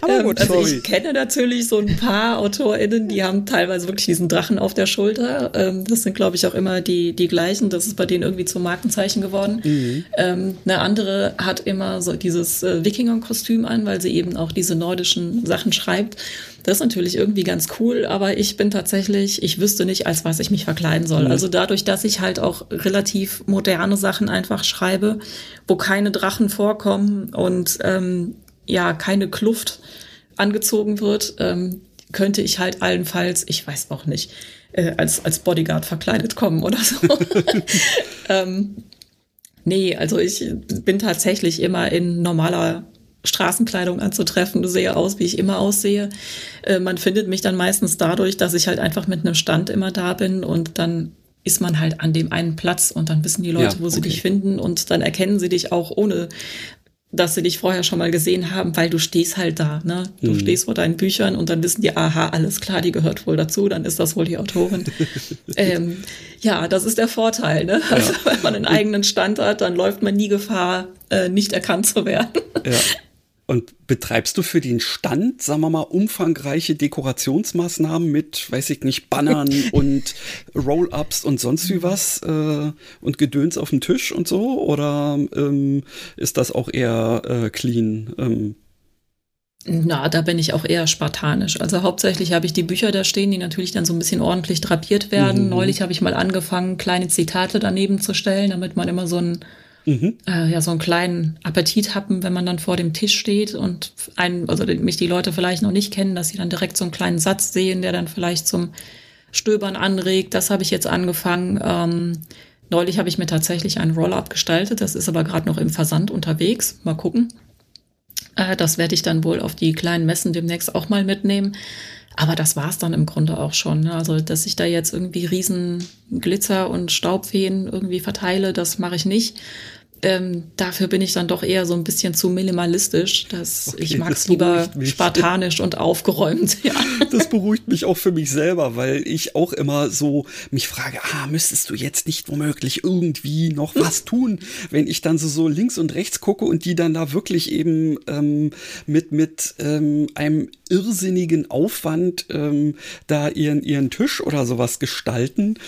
Speaker 3: Aber gut, ähm, also ich kenne natürlich so ein paar AutorInnen, die haben teilweise wirklich diesen Drachen auf der Schulter. Ähm, das sind, glaube ich, auch immer die, die gleichen. Das ist bei denen irgendwie zum Markenzeichen geworden. Mhm. Ähm, eine andere hat immer so dieses äh, Wikinger-Kostüm an, weil sie eben auch diese nordischen Sachen schreibt. Das ist natürlich irgendwie ganz cool, aber ich bin tatsächlich, ich wüsste nicht, als was ich mich verkleiden soll. Mhm. Also dadurch, dass ich halt auch relativ moderne Sachen einfach schreibe, wo keine Drachen vorkommen und ähm, ja keine Kluft angezogen wird, ähm, könnte ich halt allenfalls, ich weiß auch nicht, äh, als, als Bodyguard verkleidet kommen oder so. <laughs> ähm, nee, also ich bin tatsächlich immer in normaler Straßenkleidung anzutreffen, sehe aus, wie ich immer aussehe. Äh, man findet mich dann meistens dadurch, dass ich halt einfach mit einem Stand immer da bin und dann ist man halt an dem einen Platz und dann wissen die Leute, ja, wo sie dich finden und dann erkennen sie dich auch ohne dass sie dich vorher schon mal gesehen haben, weil du stehst halt da, ne? Du mhm. stehst vor deinen Büchern und dann wissen die, aha, alles klar, die gehört wohl dazu, dann ist das wohl die Autorin. <laughs> ähm, ja, das ist der Vorteil, ne? Also, wenn man einen eigenen Stand hat, dann läuft man nie Gefahr, äh, nicht erkannt zu werden.
Speaker 2: ja. Und betreibst du für den Stand, sagen wir mal, umfangreiche Dekorationsmaßnahmen mit, weiß ich nicht, Bannern <laughs> und Roll-ups und sonst wie was äh, und Gedöns auf dem Tisch und so? Oder ähm, ist das auch eher äh, clean? Ähm?
Speaker 3: Na, da bin ich auch eher spartanisch. Also hauptsächlich habe ich die Bücher da stehen, die natürlich dann so ein bisschen ordentlich drapiert werden. Mhm. Neulich habe ich mal angefangen, kleine Zitate daneben zu stellen, damit man immer so ein mhm. äh, ja so einen kleinen Appetit haben, wenn man dann vor dem Tisch steht und einen, also mich die Leute vielleicht noch nicht kennen, dass sie dann direkt so einen kleinen Satz sehen, der dann vielleicht zum Stöbern anregt. Das habe ich jetzt angefangen. Ähm, neulich habe ich mir tatsächlich einen Roll-up gestaltet. Das ist aber gerade noch im Versand unterwegs. Mal gucken. Äh, das werde ich dann wohl auf die kleinen Messen demnächst auch mal mitnehmen. Aber das war's dann im Grunde auch schon. Ne? Also, dass ich da jetzt irgendwie riesen Glitzer und Staubfeen irgendwie verteile, das mache ich nicht ähm, dafür bin ich dann doch eher so ein bisschen zu minimalistisch. Dass okay, ich mag es lieber spartanisch und aufgeräumt. <laughs> Ja.
Speaker 2: Das beruhigt mich auch für mich selber, weil ich auch immer so mich frage, ah, müsstest du jetzt nicht womöglich irgendwie noch was tun, wenn ich dann so, so links und rechts gucke und die dann da wirklich eben ähm, mit, mit ähm, einem irrsinnigen Aufwand ähm, da ihren, ihren Tisch oder sowas gestalten,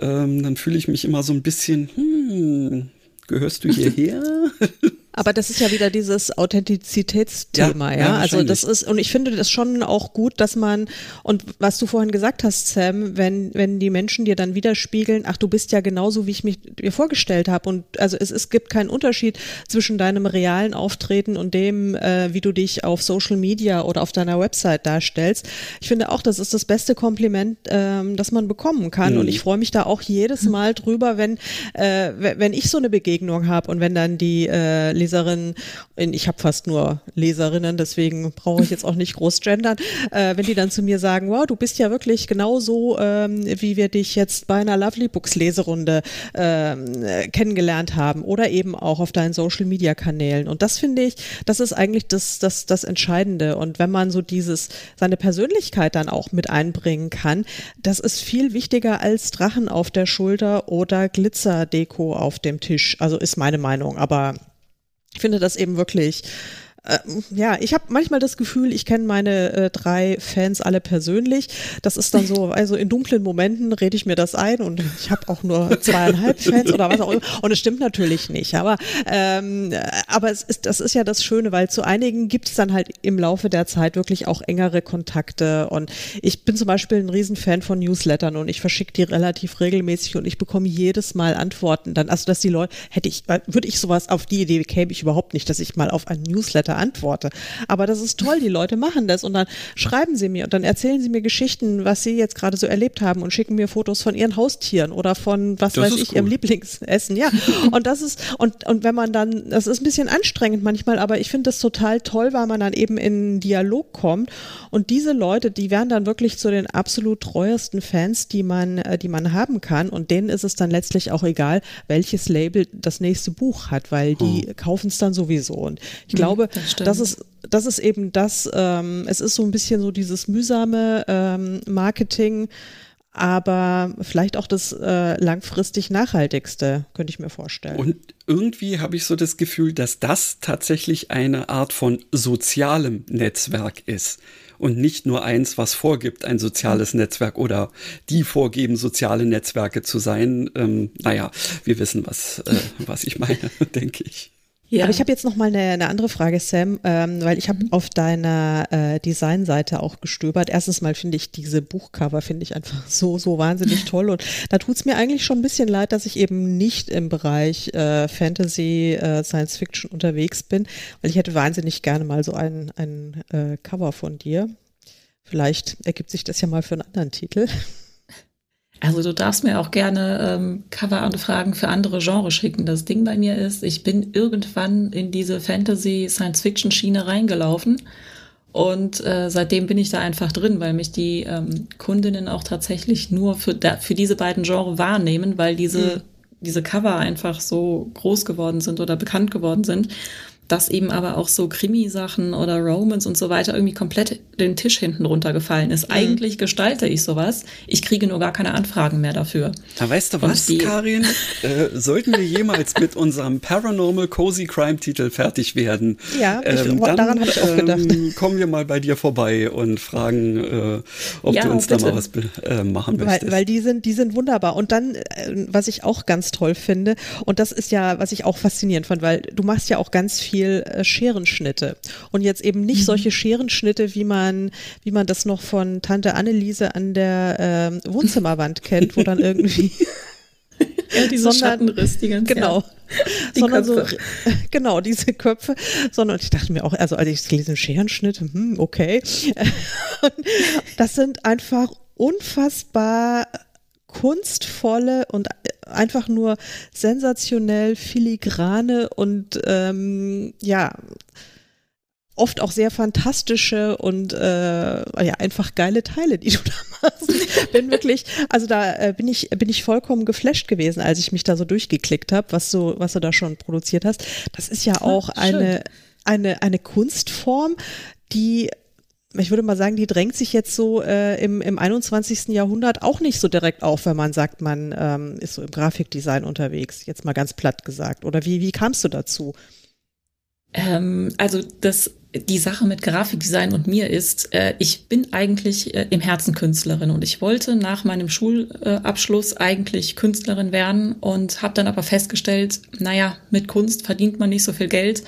Speaker 2: ähm, dann fühle ich mich immer so ein bisschen, hm, gehörst du hierher? <laughs>
Speaker 1: Aber das ist ja wieder dieses Authentizitätsthema, ja. ja? ja also das ist, und ich finde das schon auch gut, dass man, und was du vorhin gesagt hast, Sam, wenn, wenn die Menschen dir dann widerspiegeln, ach, du bist ja genauso, wie ich mich dir vorgestellt habe. Und also es, es gibt keinen Unterschied zwischen deinem realen Auftreten und dem, äh, wie du dich auf Social Media oder auf deiner Website darstellst. Ich finde auch, das ist das beste Kompliment, ähm, das man bekommen kann. Mhm. Und ich freue mich da auch jedes Mal drüber, wenn, äh, wenn ich so eine Begegnung habe und wenn dann die äh, Leserinnen, ich habe fast nur Leserinnen, deswegen brauche ich jetzt auch nicht groß gendern, äh, wenn die dann zu mir sagen, wow, du bist ja wirklich genauso, ähm, wie wir dich jetzt bei einer Lovely Books Leserunde ähm, kennengelernt haben oder eben auch auf deinen Social Media Kanälen. Und das finde ich, das ist eigentlich das, das, das Entscheidende. Und wenn man so dieses, seine Persönlichkeit dann auch mit einbringen kann, das ist viel wichtiger als Drachen auf der Schulter oder Glitzerdeko auf dem Tisch. Also ist meine Meinung. Aber ich finde das eben wirklich äh, ja, ich habe manchmal das Gefühl, ich kenne meine äh, drei Fans alle persönlich. Das ist dann so, <laughs> also in dunklen Momenten rede ich mir das ein und ich habe auch nur zweieinhalb Fans oder was auch immer. Und es stimmt natürlich nicht. Aber, ähm, aber es ist, das ist ja das Schöne, weil zu einigen gibt es dann halt im Laufe der Zeit wirklich auch engere Kontakte. Und ich bin zum Beispiel ein Riesenfan von Newslettern und ich verschicke die relativ regelmäßig und ich bekomme jedes Mal Antworten. Dann, also dass die Leute, hätte ich, würde ich sowas auf die Idee käme ich überhaupt nicht, dass ich mal auf einen Newsletter antworte. Aber das ist toll, die Leute machen das und dann schreiben sie mir und dann erzählen sie mir Geschichten, was sie jetzt gerade so erlebt haben und schicken mir Fotos von ihren Haustieren oder von, was das weiß ich, cool. ihrem Lieblingsessen. Ja, <laughs> und das ist, und, und wenn man dann, das ist ein bisschen anstrengend manchmal, aber ich finde das total toll, weil man dann eben in Dialog kommt und diese Leute, die werden dann wirklich zu den absolut treuesten Fans, die man, äh, die man haben kann und denen ist es dann letztlich auch egal, welches Label das nächste Buch hat, weil die hm. kaufen es dann sowieso und ich hm, glaube, das ist, das ist eben das, ähm, es ist so ein bisschen so dieses mühsame ähm, Marketing, aber vielleicht auch das äh, langfristig nachhaltigste, könnte ich mir vorstellen.
Speaker 2: Und irgendwie habe ich so das Gefühl, dass das tatsächlich eine Art von sozialem Netzwerk ist und nicht nur eins, was vorgibt, ein soziales Netzwerk oder die vorgeben, soziale Netzwerke zu sein. Ähm, naja, wir wissen, was, äh, was ich meine, <laughs> denke ich.
Speaker 1: Ja. Aber ich habe jetzt noch mal eine, eine andere Frage, Sam, ähm, weil ich habe mhm. auf deiner äh, Designseite auch gestöbert. Erstens mal finde ich diese Buchcover finde ich einfach <laughs> so so wahnsinnig toll und da tut's mir eigentlich schon ein bisschen leid, dass ich eben nicht im Bereich äh, Fantasy, äh, Science Fiction unterwegs bin, weil ich hätte wahnsinnig gerne mal so ein ein äh, Cover von dir. Vielleicht ergibt sich das ja mal für einen anderen Titel.
Speaker 3: Also du darfst mir auch gerne ähm, Cover-Anfragen für andere Genres schicken. Das Ding bei mir ist, ich bin irgendwann in diese Fantasy-Science-Fiction-Schiene reingelaufen und äh, seitdem bin ich da einfach drin, weil mich die ähm, Kundinnen auch tatsächlich nur für, da, für diese beiden Genres wahrnehmen, weil diese, mhm. diese Cover einfach so groß geworden sind oder bekannt geworden sind. Dass eben aber auch so Krimi-Sachen oder Romans und so weiter irgendwie komplett den Tisch hinten runtergefallen ist. Mhm. Eigentlich gestalte ich sowas. Ich kriege nur gar keine Anfragen mehr dafür.
Speaker 2: Da weißt du was, Karin? <laughs> äh, sollten wir jemals mit unserem Paranormal Cozy Crime Titel fertig werden,
Speaker 1: ja, ich, ähm, dann, daran habe ich auch gedacht. Ähm,
Speaker 2: kommen wir mal bei dir vorbei und fragen, äh, ob ja, du uns bitte. da mal was äh, machen möchtest.
Speaker 1: Weil, weil die sind, die sind wunderbar. Und dann, äh, was ich auch ganz toll finde, und das ist ja, was ich auch faszinierend fand, weil du machst ja auch ganz viel viel äh, Scherenschnitte. Und jetzt eben nicht mhm. solche Scherenschnitte, wie man, wie man das noch von Tante Anneliese an der äh, Wohnzimmerwand <laughs> kennt, wo dann irgendwie <laughs>
Speaker 3: Ja, diese sondern, Schattenriss, die ganze
Speaker 1: Genau. Die <laughs> sondern Köpfe. so, genau, diese Köpfe, sondern ich dachte mir auch, also als ich gelesen Scherenschnitt, hm, okay. das sind einfach unfassbar kunstvolle und einfach nur sensationell filigrane und ähm, ja oft auch sehr fantastische und äh, ja einfach geile Teile, die du <laughs> da machst. bin wirklich, also da äh, bin ich bin ich vollkommen geflasht gewesen, als ich mich da so durchgeklickt habe, was du was du da schon produziert hast. Das ist ja auch Ach, eine eine eine Kunstform, die ich würde mal sagen, die drängt sich jetzt so äh, im, im 21. Jahrhundert auch nicht so direkt auf, wenn man sagt, man ähm, ist so im Grafikdesign unterwegs, jetzt mal ganz platt gesagt. Oder wie, wie kamst du dazu?
Speaker 3: Ähm, also das, die Sache mit Grafikdesign und mir ist, äh, ich bin eigentlich äh, im Herzen Künstlerin und ich wollte nach meinem Schulabschluss eigentlich Künstlerin werden und habe dann aber festgestellt, naja, mit Kunst verdient man nicht so viel Geld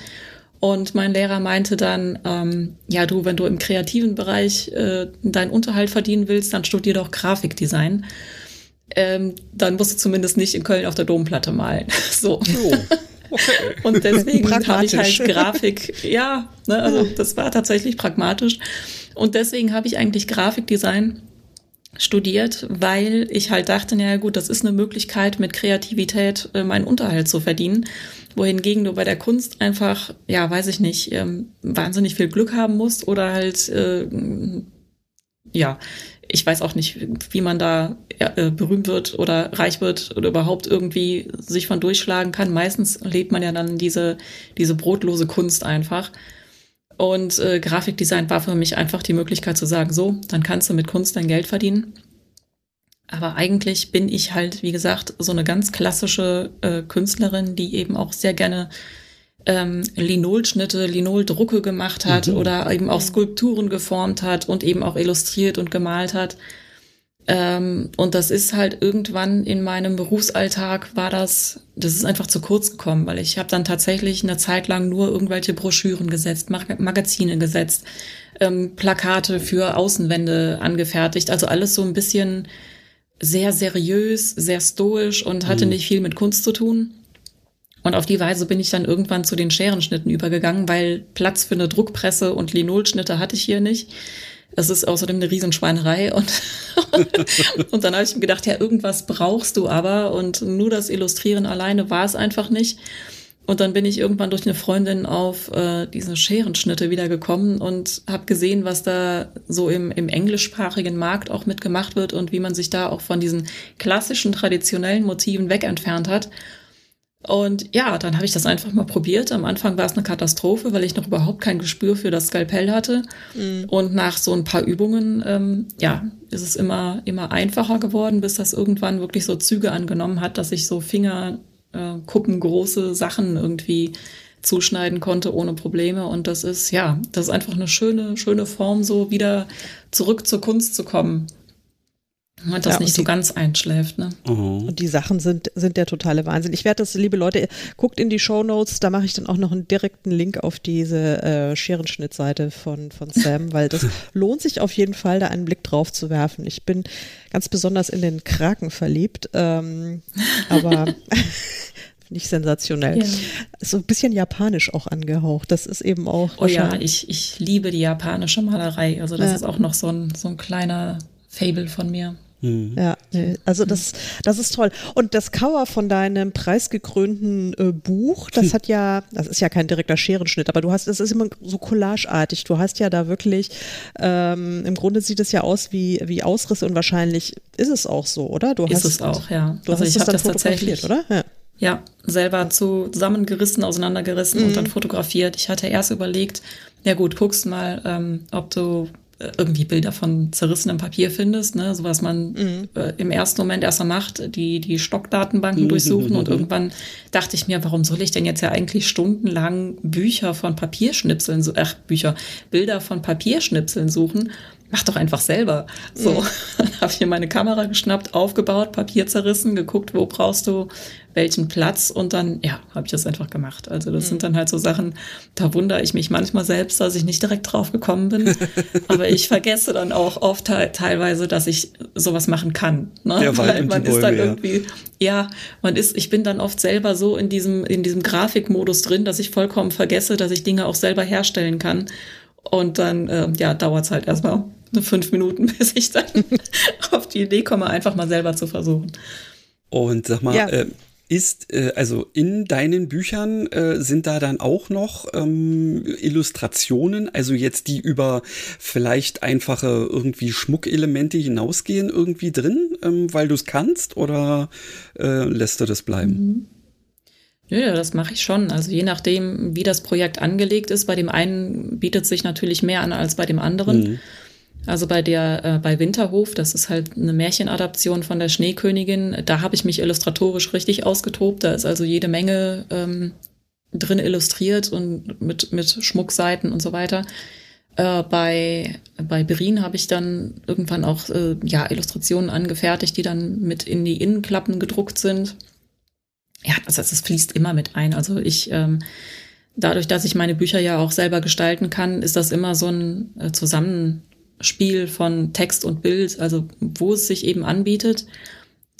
Speaker 3: und mein Lehrer meinte dann, ähm, ja du, wenn du im kreativen Bereich äh, deinen Unterhalt verdienen willst, dann studier doch Grafikdesign. Ähm, dann musst du zumindest nicht in Köln auf der Domplatte malen. <laughs> so. Oh. Okay. <laughs> Und deswegen habe ich halt <laughs> Grafik, ja, ne, also das war tatsächlich pragmatisch. Und deswegen habe ich eigentlich Grafikdesign studiert, weil ich halt dachte, naja gut, das ist eine Möglichkeit, mit Kreativität äh, meinen Unterhalt zu verdienen wohingegen du bei der Kunst einfach, ja, weiß ich nicht, ähm, wahnsinnig viel Glück haben musst oder halt, äh, ja, ich weiß auch nicht, wie man da äh, berühmt wird oder reich wird oder überhaupt irgendwie sich von durchschlagen kann. Meistens lebt man ja dann diese, diese brotlose Kunst einfach. Und äh, Grafikdesign war für mich einfach die Möglichkeit zu sagen, so, dann kannst du mit Kunst dein Geld verdienen. Aber eigentlich bin ich halt, wie gesagt, so eine ganz klassische äh, Künstlerin, die eben auch sehr gerne ähm, Linolschnitte, Linoldrucke gemacht hat mhm. oder eben auch Skulpturen geformt hat und eben auch illustriert und gemalt hat. Ähm, und das ist halt irgendwann in meinem Berufsalltag war das, das ist einfach zu kurz gekommen, weil ich habe dann tatsächlich eine Zeit lang nur irgendwelche Broschüren gesetzt, Mag Magazine gesetzt, ähm, Plakate für Außenwände angefertigt, also alles so ein bisschen sehr seriös, sehr stoisch und hatte mhm. nicht viel mit Kunst zu tun. Und auf die Weise bin ich dann irgendwann zu den Scherenschnitten übergegangen, weil Platz für eine Druckpresse und Linolschnitte hatte ich hier nicht. Es ist außerdem eine Riesenschweinerei und, <laughs> und dann habe ich mir gedacht, ja, irgendwas brauchst du aber und nur das Illustrieren alleine war es einfach nicht. Und dann bin ich irgendwann durch eine Freundin auf äh, diese Scherenschnitte wiedergekommen und habe gesehen, was da so im, im englischsprachigen Markt auch mitgemacht wird und wie man sich da auch von diesen klassischen, traditionellen Motiven wegentfernt hat. Und ja, dann habe ich das einfach mal probiert. Am Anfang war es eine Katastrophe, weil ich noch überhaupt kein Gespür für das Skalpell hatte. Mhm. Und nach so ein paar Übungen, ähm, ja, ist es immer, immer einfacher geworden, bis das irgendwann wirklich so Züge angenommen hat, dass ich so Finger äh, Sachen irgendwie zuschneiden konnte ohne Probleme. Und das ist, ja, das ist einfach eine schöne, schöne Form, so wieder zurück zur Kunst zu kommen. Und das ja, nicht so ganz einschläft, ne?
Speaker 1: Mhm. Und die Sachen sind, sind der totale Wahnsinn. Ich werde das, liebe Leute, guckt in die Show Notes, da mache ich dann auch noch einen direkten Link auf diese äh, Scherenschnittseite von, von Sam, weil das <laughs> lohnt sich auf jeden Fall, da einen Blick drauf zu werfen. Ich bin ganz besonders in den Kraken verliebt, ähm, aber <laughs> nicht sensationell. Ja. So ein bisschen japanisch auch angehaucht. Das ist eben auch.
Speaker 3: Oh ja, ich, ich liebe die japanische Malerei. Also das ja. ist auch noch so ein, so ein kleiner Fable von mir.
Speaker 1: Mhm. Ja, also das, das ist toll. Und das Cover von deinem preisgekrönten äh, Buch, das hat ja, das ist ja kein direkter Scherenschnitt, aber du hast, das ist immer so collageartig. Du hast ja da wirklich, ähm, im Grunde sieht es ja aus wie, wie Ausrisse und wahrscheinlich ist es auch so, oder? Du
Speaker 3: ist
Speaker 1: hast,
Speaker 3: es auch, ja.
Speaker 1: Du also hast ich dann das fotografiert, oder?
Speaker 3: Ja. ja, selber zusammengerissen, auseinandergerissen mhm. und dann fotografiert. Ich hatte erst überlegt, ja gut, guckst mal, ähm, ob du irgendwie Bilder von zerrissenem Papier findest, ne, so was man mhm. äh, im ersten Moment erstmal macht, die, die Stockdatenbanken mhm. durchsuchen und irgendwann dachte ich mir, warum soll ich denn jetzt ja eigentlich stundenlang Bücher von Papierschnipseln, ach, Bücher, Bilder von Papierschnipseln suchen? Mach doch einfach selber. So, dann <laughs> habe ich mir meine Kamera geschnappt, aufgebaut, Papier zerrissen, geguckt, wo brauchst du welchen Platz und dann, ja, habe ich das einfach gemacht. Also das mhm. sind dann halt so Sachen, da wundere ich mich manchmal selbst, dass ich nicht direkt drauf gekommen bin. <laughs> Aber ich vergesse dann auch oft halt teilweise, dass ich sowas machen kann. Ne?
Speaker 2: Wald Weil
Speaker 3: man
Speaker 2: ist
Speaker 3: dann ja. irgendwie, ja, man ist, ich bin dann oft selber so in diesem, in diesem Grafikmodus drin, dass ich vollkommen vergesse, dass ich Dinge auch selber herstellen kann. Und dann, äh, ja, dauert es halt erstmal fünf Minuten, <laughs> bis ich dann <laughs> auf die Idee komme, einfach mal selber zu versuchen.
Speaker 2: Und sag mal, ja. äh, ist, äh, also in deinen Büchern äh, sind da dann auch noch ähm, Illustrationen, also jetzt die über vielleicht einfache irgendwie Schmuckelemente hinausgehen, irgendwie drin, ähm, weil du es kannst oder äh, lässt du das bleiben? Mhm.
Speaker 3: Ja, das mache ich schon. Also je nachdem, wie das Projekt angelegt ist, bei dem einen bietet sich natürlich mehr an als bei dem anderen. Mhm. Also bei der, äh, bei Winterhof, das ist halt eine Märchenadaption von der Schneekönigin, da habe ich mich illustratorisch richtig ausgetobt. Da ist also jede Menge ähm, drin illustriert und mit, mit Schmuckseiten und so weiter. Äh, bei, bei Berin habe ich dann irgendwann auch äh, ja, Illustrationen angefertigt, die dann mit in die Innenklappen gedruckt sind. Ja, das heißt, es fließt immer mit ein. Also ich ähm, dadurch, dass ich meine Bücher ja auch selber gestalten kann, ist das immer so ein äh, Zusammen Spiel von Text und Bild, also wo es sich eben anbietet,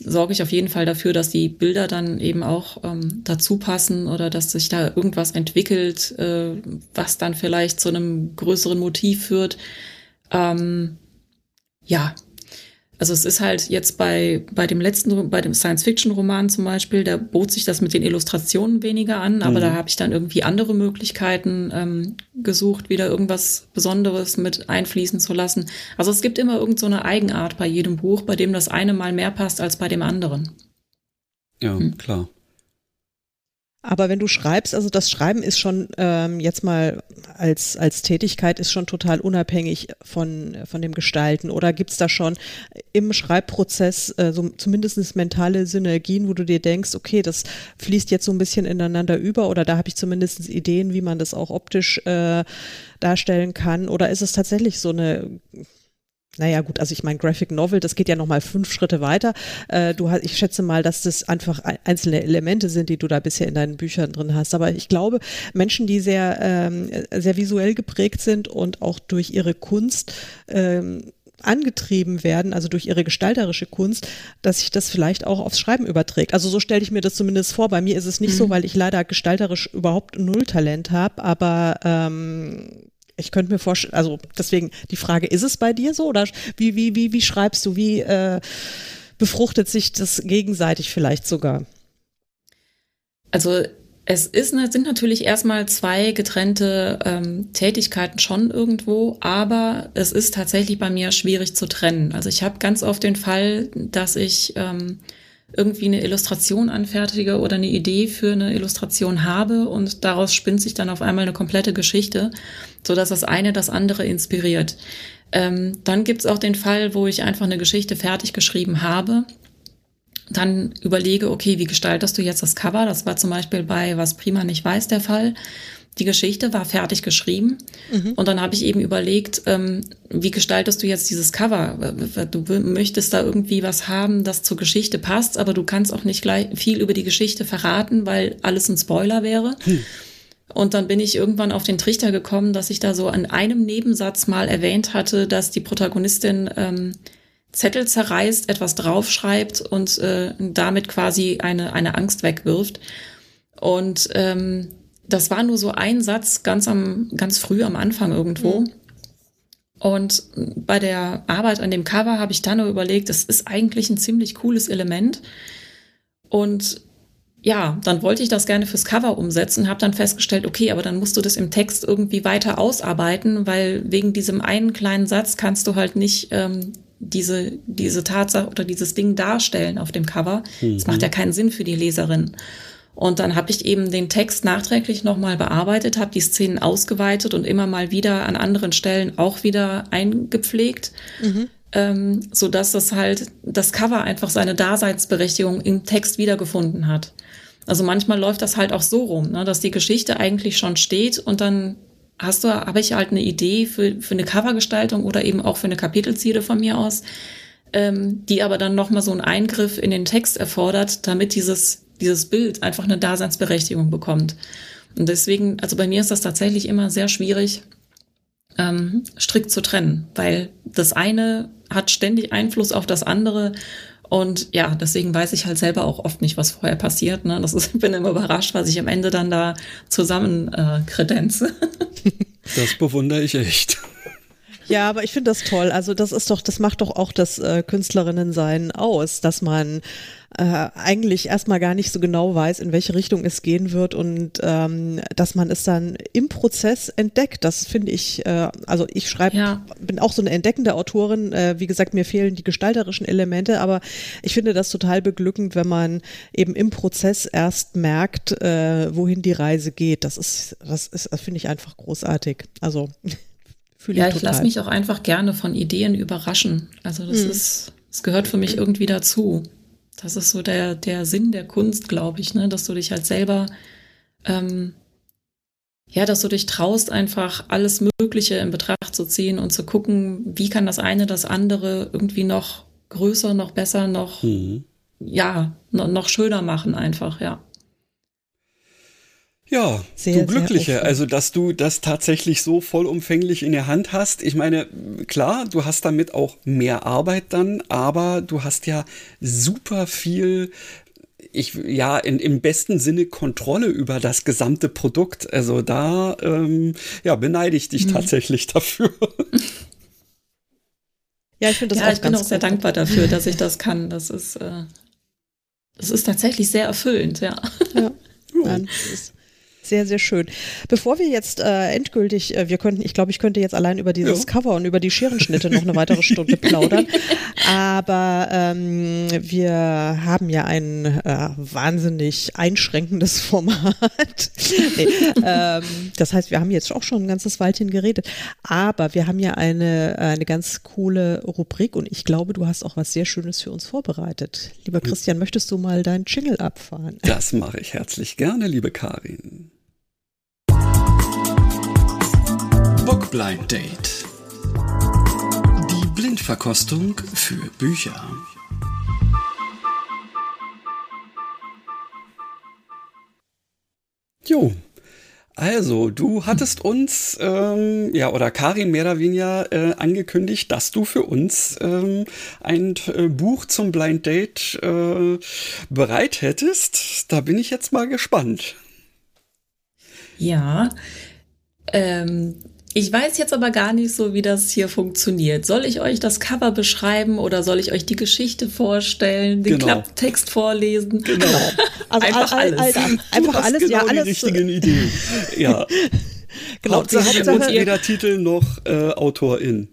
Speaker 3: sorge ich auf jeden Fall dafür, dass die Bilder dann eben auch ähm, dazu passen oder dass sich da irgendwas entwickelt, äh, was dann vielleicht zu einem größeren Motiv führt. Ähm, ja, also es ist halt jetzt bei, bei dem letzten, bei dem Science-Fiction-Roman zum Beispiel, da bot sich das mit den Illustrationen weniger an, aber mhm. da habe ich dann irgendwie andere Möglichkeiten ähm, gesucht, wieder irgendwas Besonderes mit einfließen zu lassen. Also es gibt immer irgend so eine Eigenart bei jedem Buch, bei dem das eine mal mehr passt als bei dem anderen.
Speaker 2: Ja, hm. klar.
Speaker 1: Aber wenn du schreibst, also das Schreiben ist schon ähm, jetzt mal als, als Tätigkeit ist schon total unabhängig von, von dem Gestalten. Oder gibt's da schon im Schreibprozess äh, so zumindest mentale Synergien, wo du dir denkst, okay, das fließt jetzt so ein bisschen ineinander über oder da habe ich zumindest Ideen, wie man das auch optisch äh, darstellen kann? Oder ist es tatsächlich so eine naja, gut, also ich meine, Graphic Novel, das geht ja nochmal fünf Schritte weiter. Äh, du hast, ich schätze mal, dass das einfach einzelne Elemente sind, die du da bisher in deinen Büchern drin hast. Aber ich glaube, Menschen, die sehr, ähm, sehr visuell geprägt sind und auch durch ihre Kunst ähm, angetrieben werden, also durch ihre gestalterische Kunst, dass sich das vielleicht auch aufs Schreiben überträgt. Also so stelle ich mir das zumindest vor. Bei mir ist es nicht mhm. so, weil ich leider gestalterisch überhaupt null Talent habe, aber ähm, ich könnte mir vorstellen, also deswegen die Frage, ist es bei dir so oder wie, wie, wie, wie schreibst du, wie äh, befruchtet sich das gegenseitig vielleicht sogar?
Speaker 3: Also es ist, sind natürlich erstmal zwei getrennte ähm, Tätigkeiten schon irgendwo, aber es ist tatsächlich bei mir schwierig zu trennen. Also ich habe ganz oft den Fall, dass ich ähm, irgendwie eine Illustration anfertige oder eine Idee für eine Illustration habe und daraus spinnt sich dann auf einmal eine komplette Geschichte, so dass das eine das andere inspiriert. Ähm, dann gibt's auch den Fall, wo ich einfach eine Geschichte fertig geschrieben habe, dann überlege, okay, wie gestaltest du jetzt das Cover? Das war zum Beispiel bei Was Prima nicht weiß der Fall. Die Geschichte war fertig geschrieben mhm. und dann habe ich eben überlegt, ähm, wie gestaltest du jetzt dieses Cover? Du möchtest da irgendwie was haben, das zur Geschichte passt, aber du kannst auch nicht gleich viel über die Geschichte verraten, weil alles ein Spoiler wäre. Hm. Und dann bin ich irgendwann auf den Trichter gekommen, dass ich da so an einem Nebensatz mal erwähnt hatte, dass die Protagonistin ähm, Zettel zerreißt, etwas draufschreibt und äh, damit quasi eine, eine Angst wegwirft. Und ähm, das war nur so ein Satz ganz am, ganz früh am Anfang irgendwo. Mhm. Und bei der Arbeit an dem Cover habe ich dann nur überlegt, das ist eigentlich ein ziemlich cooles Element. Und ja, dann wollte ich das gerne fürs Cover umsetzen, habe dann festgestellt, okay, aber dann musst du das im Text irgendwie weiter ausarbeiten, weil wegen diesem einen kleinen Satz kannst du halt nicht ähm, diese, diese Tatsache oder dieses Ding darstellen auf dem Cover. Das macht ja
Speaker 2: Mhm.
Speaker 3: keinen Sinn für die Leserin. Und dann habe ich eben den Text nachträglich nochmal bearbeitet, habe die Szenen ausgeweitet und immer mal wieder an anderen Stellen auch wieder eingepflegt, ähm, so dass das halt das Cover einfach seine Daseinsberechtigung im Text wiedergefunden hat. Also manchmal läuft das halt auch so rum, ne, dass die Geschichte eigentlich schon steht und dann hast du, habe ich halt eine Idee für, für eine Covergestaltung oder eben auch für eine Kapitelziele von mir aus, ähm, die aber dann nochmal so einen Eingriff in den Text erfordert, damit dieses, dieses Bild einfach eine Daseinsberechtigung bekommt. Und deswegen, also bei mir ist das tatsächlich immer sehr schwierig, ähm, strikt zu trennen, weil das eine hat ständig Einfluss auf das andere. Und ja, deswegen weiß ich halt selber auch oft nicht, was vorher passiert. Ne? Das ist, ich <laughs> bin immer überrascht, was ich am Ende dann da zusammen äh, kredenze. <laughs>
Speaker 2: Das bewundere ich echt.
Speaker 1: Ja, aber ich finde das toll. Also das ist doch, das macht doch auch das äh, Künstlerinnensein aus, dass man äh, eigentlich erstmal gar nicht so genau weiß, in welche Richtung es gehen wird und ähm, dass man es dann im Prozess entdeckt. Das finde ich, äh, also ich schreibe,
Speaker 3: Ja.
Speaker 1: bin auch so eine entdeckende Autorin. Äh, wie gesagt, mir fehlen die gestalterischen Elemente, aber ich finde das total beglückend, wenn man eben im Prozess erst merkt, äh, wohin die Reise geht. Das ist, das ist, das finde ich einfach großartig. Also <laughs> fühle
Speaker 3: Ja,
Speaker 1: ich
Speaker 3: ich
Speaker 1: total.
Speaker 3: lasse mich auch einfach gerne von Ideen überraschen. Also das ist, es gehört für mich irgendwie dazu. Das ist so der, der Sinn der Kunst, glaube ich, ne? dass du dich halt selber, ähm, ja, dass du dich traust, einfach alles Mögliche in Betracht zu ziehen und zu gucken, wie kann das eine das andere irgendwie noch größer, noch besser, noch,
Speaker 2: Mhm.
Speaker 3: ja, noch, noch schöner machen einfach, ja.
Speaker 2: Ja,
Speaker 1: Sehr,
Speaker 2: du Glückliche, also dass du das tatsächlich so vollumfänglich in der Hand hast. Ich meine, klar, du hast damit auch mehr Arbeit dann, aber du hast ja super viel, ich ja, in, im besten Sinne Kontrolle über das gesamte Produkt. Also da, ähm, ja, beneide ich
Speaker 1: Mhm.
Speaker 2: dich tatsächlich dafür.
Speaker 1: Ja, ich finde das
Speaker 3: ja,
Speaker 1: auch
Speaker 3: ich bin auch sehr
Speaker 1: gut.
Speaker 3: dankbar dafür, dass ich das kann. Das ist, äh, das ist tatsächlich sehr erfüllend, ja.
Speaker 1: Ja. Nein, das ist sehr, sehr schön. Bevor wir jetzt äh, endgültig, äh, wir könnten, ich glaube, ich könnte jetzt allein über dieses
Speaker 2: Ja.
Speaker 1: Cover und über die Scherenschnitte noch eine weitere Stunde <laughs> plaudern. Aber ähm, wir haben ja ein äh, wahnsinnig einschränkendes Format. <laughs> nee, ähm, das heißt, wir haben jetzt auch schon ein ganzes Weilchen geredet. Aber wir haben ja eine, eine ganz coole Rubrik und ich glaube, du hast auch was sehr Schönes für uns vorbereitet. Lieber Christian, möchtest du mal deinen Jingle abfahren?
Speaker 2: Das mache ich herzlich gerne, liebe Karin. Book Blind Date. Die Blindverkostung für Bücher. Jo. Also, du hattest uns, ähm, ja, oder Karin mehr oder weniger äh, angekündigt, dass du für uns ähm, ein äh, Buch zum Blind Date äh, bereit hättest. Da bin ich jetzt mal gespannt.
Speaker 3: Ja, ähm, ich weiß jetzt aber gar nicht so, wie das hier funktioniert. Soll ich euch das Cover beschreiben oder soll ich euch die Geschichte vorstellen, den
Speaker 2: Genau.
Speaker 3: Klapptext vorlesen?
Speaker 2: Genau. <laughs>
Speaker 1: Also
Speaker 3: Einfach
Speaker 1: all, all,
Speaker 3: alles.
Speaker 1: all,
Speaker 2: Du
Speaker 1: einfach
Speaker 2: hast
Speaker 1: alles,
Speaker 2: genau
Speaker 1: ja, alles.
Speaker 2: die richtigen Ideen. Ja. <laughs>
Speaker 1: Genau,
Speaker 2: Hauptsache,
Speaker 1: Hauptsache-
Speaker 2: weder Titel noch äh, Autorin.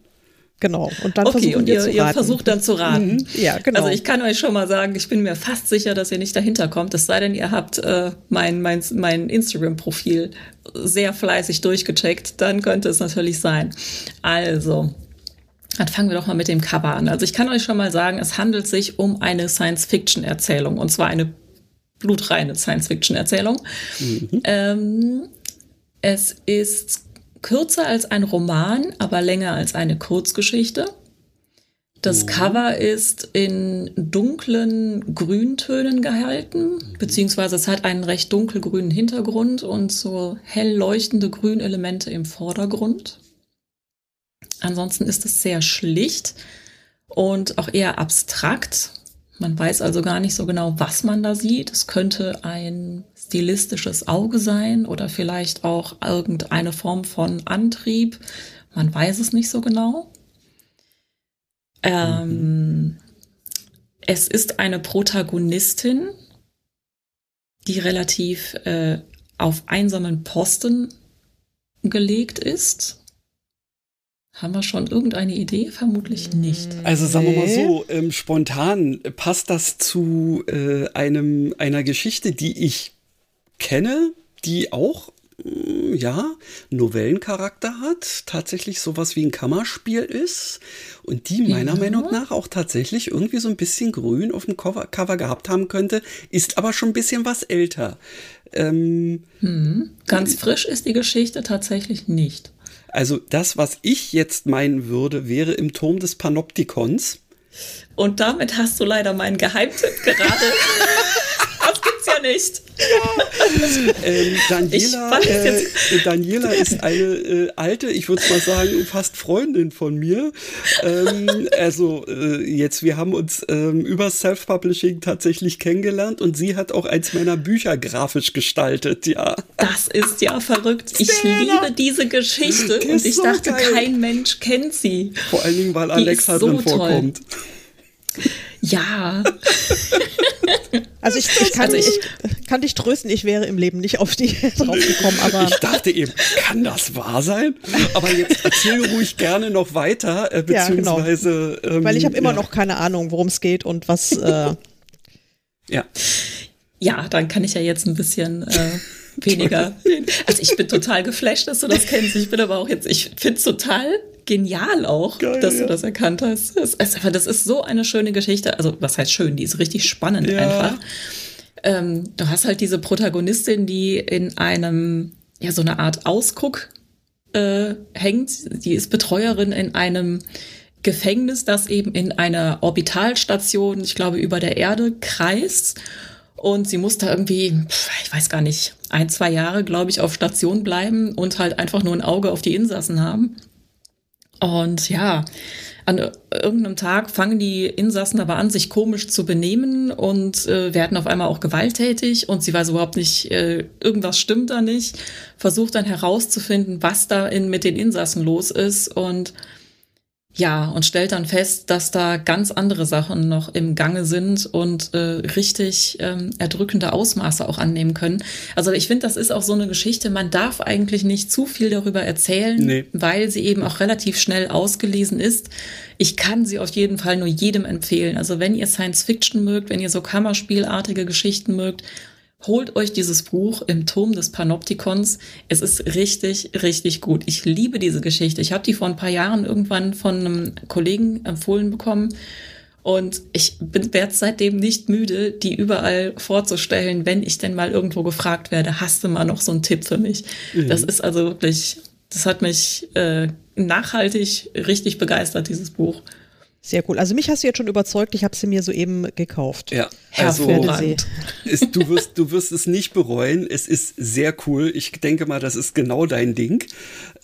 Speaker 1: Genau. Und dann
Speaker 3: Okay, und ihr,
Speaker 1: zu
Speaker 3: ihr
Speaker 1: raten.
Speaker 3: versucht dann zu raten.
Speaker 1: Ja, genau.
Speaker 3: Also ich kann euch schon mal sagen, ich bin mir fast sicher, dass ihr nicht dahinter kommt. Es sei denn, ihr habt äh, mein, mein, mein Instagram-Profil sehr fleißig durchgecheckt. Dann könnte es natürlich sein. Also, dann fangen wir doch mal mit dem Cover an. Also ich kann euch schon mal sagen, es handelt sich um eine Science-Fiction-Erzählung. Und zwar eine blutreine Science-Fiction-Erzählung. Ähm, es ist kürzer als ein Roman, aber länger als eine Kurzgeschichte. Das Cover ist in dunklen Grüntönen gehalten, beziehungsweise es hat einen recht dunkelgrünen Hintergrund und so hell leuchtende Grünelemente im Vordergrund. Ansonsten ist es sehr schlicht und auch eher abstrakt. Man weiß also gar nicht so genau, was man da sieht. Es könnte ein stilistisches Auge sein oder vielleicht auch irgendeine Form von Antrieb. Man weiß es nicht so genau. Ähm, Es ist eine Protagonistin, die relativ äh, auf einsamen Posten gelegt ist. Haben wir schon irgendeine Idee? Vermutlich nicht.
Speaker 2: Also sagen wir mal so, ähm, spontan passt das zu äh, einem einer Geschichte, die ich kenne, die auch mm, ja, Novellencharakter hat, tatsächlich sowas wie ein Kammerspiel ist und die meiner
Speaker 3: Ja.
Speaker 2: Meinung nach auch tatsächlich irgendwie so ein bisschen grün auf dem Cover, Cover gehabt haben könnte, ist aber schon ein bisschen was älter. Ähm,
Speaker 3: Ganz frisch ist die Geschichte tatsächlich nicht.
Speaker 2: also das, was ich jetzt meinen würde, wäre im Turm des Panoptikons.
Speaker 3: Und damit hast du leider meinen Geheimtipp gerade. <laughs> ja nicht.
Speaker 2: Ähm, Daniela, äh, Daniela ist eine äh, alte, ich würde mal sagen, fast Freundin von mir. Ähm, also äh, jetzt, wir haben uns ähm, über Self-Publishing tatsächlich kennengelernt und sie hat auch eins meiner Bücher grafisch gestaltet, ja.
Speaker 3: Das ist ja verrückt. Ich
Speaker 2: Stella!
Speaker 3: liebe diese Geschichte und ich
Speaker 2: so
Speaker 3: dachte,
Speaker 2: geil.
Speaker 3: kein Mensch kennt sie.
Speaker 2: Vor allen Dingen, weil
Speaker 3: Die
Speaker 2: Alexa
Speaker 3: ist so
Speaker 2: drin
Speaker 3: toll.
Speaker 2: vorkommt.
Speaker 3: Ja, <laughs>
Speaker 1: Also ich, ich, kann,
Speaker 3: Also ich-
Speaker 1: ich kann dich trösten, ich wäre im Leben nicht auf die <laughs> drauf gekommen, aber
Speaker 2: Ich dachte eben, kann das wahr sein? Aber jetzt erzähl ruhig gerne noch weiter, äh,
Speaker 1: Ja, genau.
Speaker 2: beziehungsweise. ähm,
Speaker 1: weil ich habe immer
Speaker 2: ja,
Speaker 1: noch keine Ahnung, worum es geht und was. Äh,
Speaker 2: Ja.
Speaker 3: ja, dann kann ich ja jetzt ein bisschen äh, weniger. Also ich bin total geflasht, dass du das kennst. Ich bin aber auch jetzt, ich finde es total genial auch,
Speaker 2: Geil,
Speaker 3: dass
Speaker 2: ja.
Speaker 3: du das erkannt hast. Das ist, einfach- das ist so eine schöne Geschichte. Also was heißt schön? Die ist richtig spannend
Speaker 2: Ja.
Speaker 3: einfach. Ähm, du hast halt diese Protagonistin, die in einem, ja, so eine Art Ausguck äh, hängt. Die ist Betreuerin in einem Gefängnis, das eben in einer Orbitalstation, ich glaube, über der Erde kreist. Und sie muss da irgendwie, ich weiß gar nicht, ein, zwei Jahre, glaube ich, auf Station bleiben und halt einfach nur ein Auge auf die Insassen haben. Und ja, an irgendeinem Tag fangen die Insassen aber an, sich komisch zu benehmen und äh, werden auf einmal auch gewalttätig und sie weiß überhaupt nicht, äh, irgendwas stimmt da nicht, versucht dann herauszufinden, was da in, mit den Insassen los ist und ja, und stellt dann fest, dass da ganz andere Sachen noch im Gange sind und äh, richtig ähm, erdrückende Ausmaße auch annehmen können. Also ich finde, das ist auch so eine Geschichte, man darf eigentlich nicht zu viel darüber erzählen,
Speaker 2: Nee.
Speaker 3: weil sie eben auch relativ schnell ausgelesen ist. Ich kann sie auf jeden Fall nur jedem empfehlen. Also wenn ihr Science Fiction mögt, wenn ihr so Kammerspielartige Geschichten mögt, Holt euch dieses Buch im Turm des Panoptikons. Es ist richtig, richtig gut. Ich liebe diese Geschichte. Ich habe die vor ein paar Jahren irgendwann von einem Kollegen empfohlen bekommen. Und ich werde seitdem nicht müde, die überall vorzustellen, wenn ich denn mal irgendwo gefragt werde, hast du mal noch so einen Tipp für mich? Das ist also wirklich, das hat mich äh, nachhaltig richtig begeistert, dieses Buch.
Speaker 1: Sehr cool. Also mich hast du jetzt schon überzeugt, ich habe sie mir soeben gekauft.
Speaker 2: Ja, also
Speaker 3: Hervorragend.
Speaker 2: ist, du, wirst, du wirst es nicht bereuen. Es ist sehr cool. Ich denke mal, das ist genau dein Ding.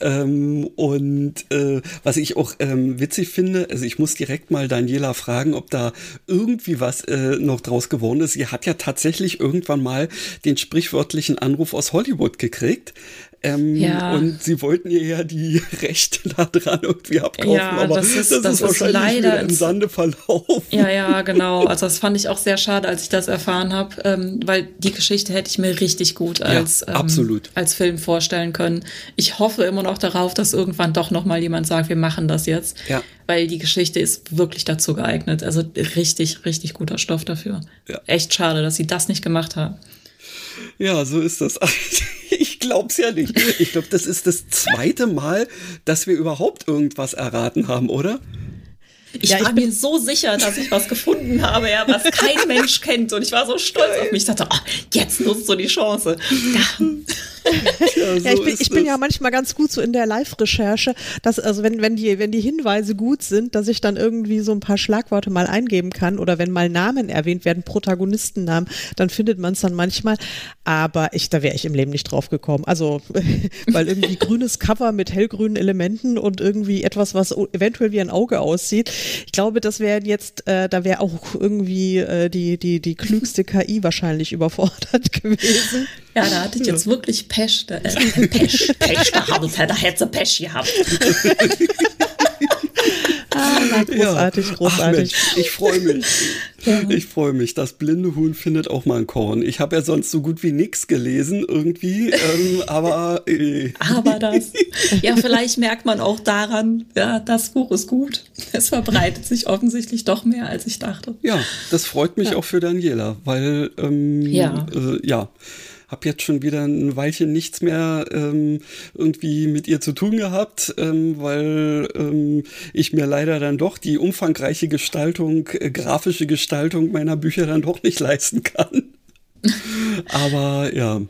Speaker 2: Ähm, und äh, was ich auch ähm, witzig finde, also ich muss direkt mal Daniela fragen, ob da irgendwie was äh, noch draus geworden ist. Sie hat ja tatsächlich irgendwann mal den sprichwörtlichen Anruf aus Hollywood gekriegt. Ähm,
Speaker 3: Ja.
Speaker 2: Und sie wollten ihr ja die <laughs> Rechte da dran irgendwie abkaufen,
Speaker 3: Ja,
Speaker 2: aber
Speaker 3: das ist- das ist
Speaker 2: wahrscheinlich
Speaker 3: leider
Speaker 2: wieder im Sande verlaufen.
Speaker 3: Ja, ja, <laughs> genau. Also das fand ich auch sehr schade, als ich das erfahren habe, ähm, weil die Geschichte hätte ich mir richtig gut als, ähm,
Speaker 2: absolut.
Speaker 3: als Film vorstellen können. Ich hoffe immer noch darauf, dass irgendwann doch noch mal jemand sagt, wir machen das jetzt,
Speaker 2: Ja.
Speaker 3: weil die Geschichte ist wirklich dazu geeignet. Also richtig, richtig guter Stoff dafür.
Speaker 2: Ja.
Speaker 3: Echt schade, dass sie das nicht gemacht haben.
Speaker 2: Ja, so ist das. <laughs> Ich glaub's ja nicht. Ich glaube, das ist das zweite Mal, dass wir überhaupt irgendwas erraten haben, oder?
Speaker 3: Ich
Speaker 1: Ja, ich
Speaker 3: war mir so sicher, dass ich was gefunden habe, ja, was kein Mensch kennt. Und ich war so stolz auf mich. Ich dachte, oh, jetzt nutzt du die Chance. Ja. <laughs>
Speaker 2: Ja,
Speaker 1: Ja, ich bin, ich bin ja manchmal ganz gut so in der Live-Recherche, dass, also wenn, wenn die, wenn die Hinweise gut sind, dass ich dann irgendwie so ein paar Schlagworte mal eingeben kann oder wenn mal Namen erwähnt werden, Protagonistennamen, dann findet man es dann manchmal. Aber ich, da wäre ich im Leben nicht drauf gekommen. Also, <laughs> weil irgendwie grünes Cover mit hellgrünen Elementen und irgendwie etwas, was eventuell wie ein Auge aussieht. Ich glaube, das wäre jetzt, äh, da wäre auch irgendwie äh, die, die, die klügste KI wahrscheinlich überfordert <laughs> gewesen.
Speaker 3: Ja, da hatte ich jetzt wirklich Pech. Da, äh, Pech, <laughs> Pech, da, hab ich, da hätte sie Pech gehabt.
Speaker 1: Ah, großartig,
Speaker 2: Ja.
Speaker 1: großartig.
Speaker 2: Ach Mensch, ich freue mich. Ich freue mich. Das blinde Huhn findet auch mal ein Korn. Ich habe ja sonst so gut wie nichts gelesen irgendwie, ähm, aber äh,
Speaker 3: Aber das, ja, vielleicht merkt man auch daran, ja, das Buch ist gut. Es verbreitet sich offensichtlich doch mehr, als ich dachte.
Speaker 2: ja, das freut mich auch für Daniela, weil ähm,
Speaker 3: Ja.
Speaker 2: äh, ja, habe jetzt schon wieder ein Weilchen nichts mehr ähm, irgendwie mit ihr zu tun gehabt, ähm, weil ähm, ich mir leider dann doch die umfangreiche Gestaltung, äh, grafische Gestaltung meiner Bücher dann doch nicht <laughs> leisten kann. Aber ja,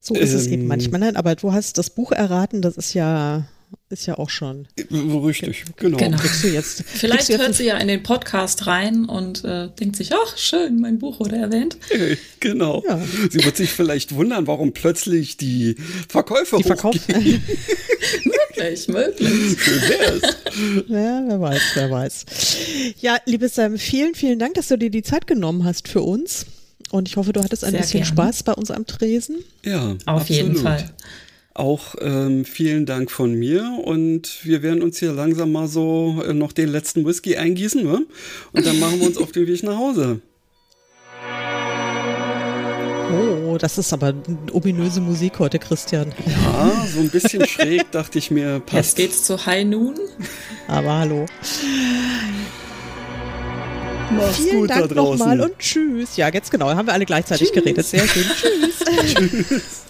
Speaker 1: So ist es
Speaker 2: Ähm.
Speaker 1: eben manchmal. Nein, aber du hast das Buch erraten, das ist ja, ist ja auch schon.
Speaker 2: richtig, genau.
Speaker 3: Genau.
Speaker 1: Kriegst du jetzt.
Speaker 3: Vielleicht
Speaker 1: kriegst du jetzt
Speaker 3: hört sie ja in den Podcast rein und äh, denkt sich, ach, schön, mein Buch wurde erwähnt. <laughs>
Speaker 2: Genau.
Speaker 1: Ja.
Speaker 2: Sie wird sich vielleicht wundern, warum plötzlich die Verkäufe
Speaker 1: die Verkauf.
Speaker 2: hochgehen. <laughs>
Speaker 3: Möglich, möglich.
Speaker 2: Schön wär's.
Speaker 1: ja, wer weiß, wer weiß. Ja, liebes Sam, vielen, vielen Dank, dass du dir die Zeit genommen hast für uns. Und ich hoffe, du hattest ein
Speaker 3: Sehr
Speaker 1: bisschen
Speaker 3: gerne.
Speaker 1: Spaß bei uns am Tresen.
Speaker 2: Ja,
Speaker 3: Auf jeden
Speaker 2: absolut.
Speaker 3: Fall.
Speaker 2: Auch ähm, vielen Dank von mir und wir werden uns hier langsam mal so äh, noch den letzten Whisky eingießen, ne? Und dann machen wir uns auf den Weg nach Hause.
Speaker 1: Oh, das ist aber ominöse Musik heute, Christian.
Speaker 2: Ja, so ein bisschen <laughs> schräg dachte ich mir,
Speaker 3: Jetzt
Speaker 2: passt.
Speaker 3: geht's zu High Noon.
Speaker 1: Aber hallo.
Speaker 2: Mach's
Speaker 1: Vielen
Speaker 2: gut da
Speaker 1: Dank
Speaker 2: draußen.
Speaker 1: nochmal und tschüss. Ja, jetzt genau, haben wir alle gleichzeitig geredet. Sehr schön. Tschüss. <laughs> <laughs>
Speaker 2: Tschüss.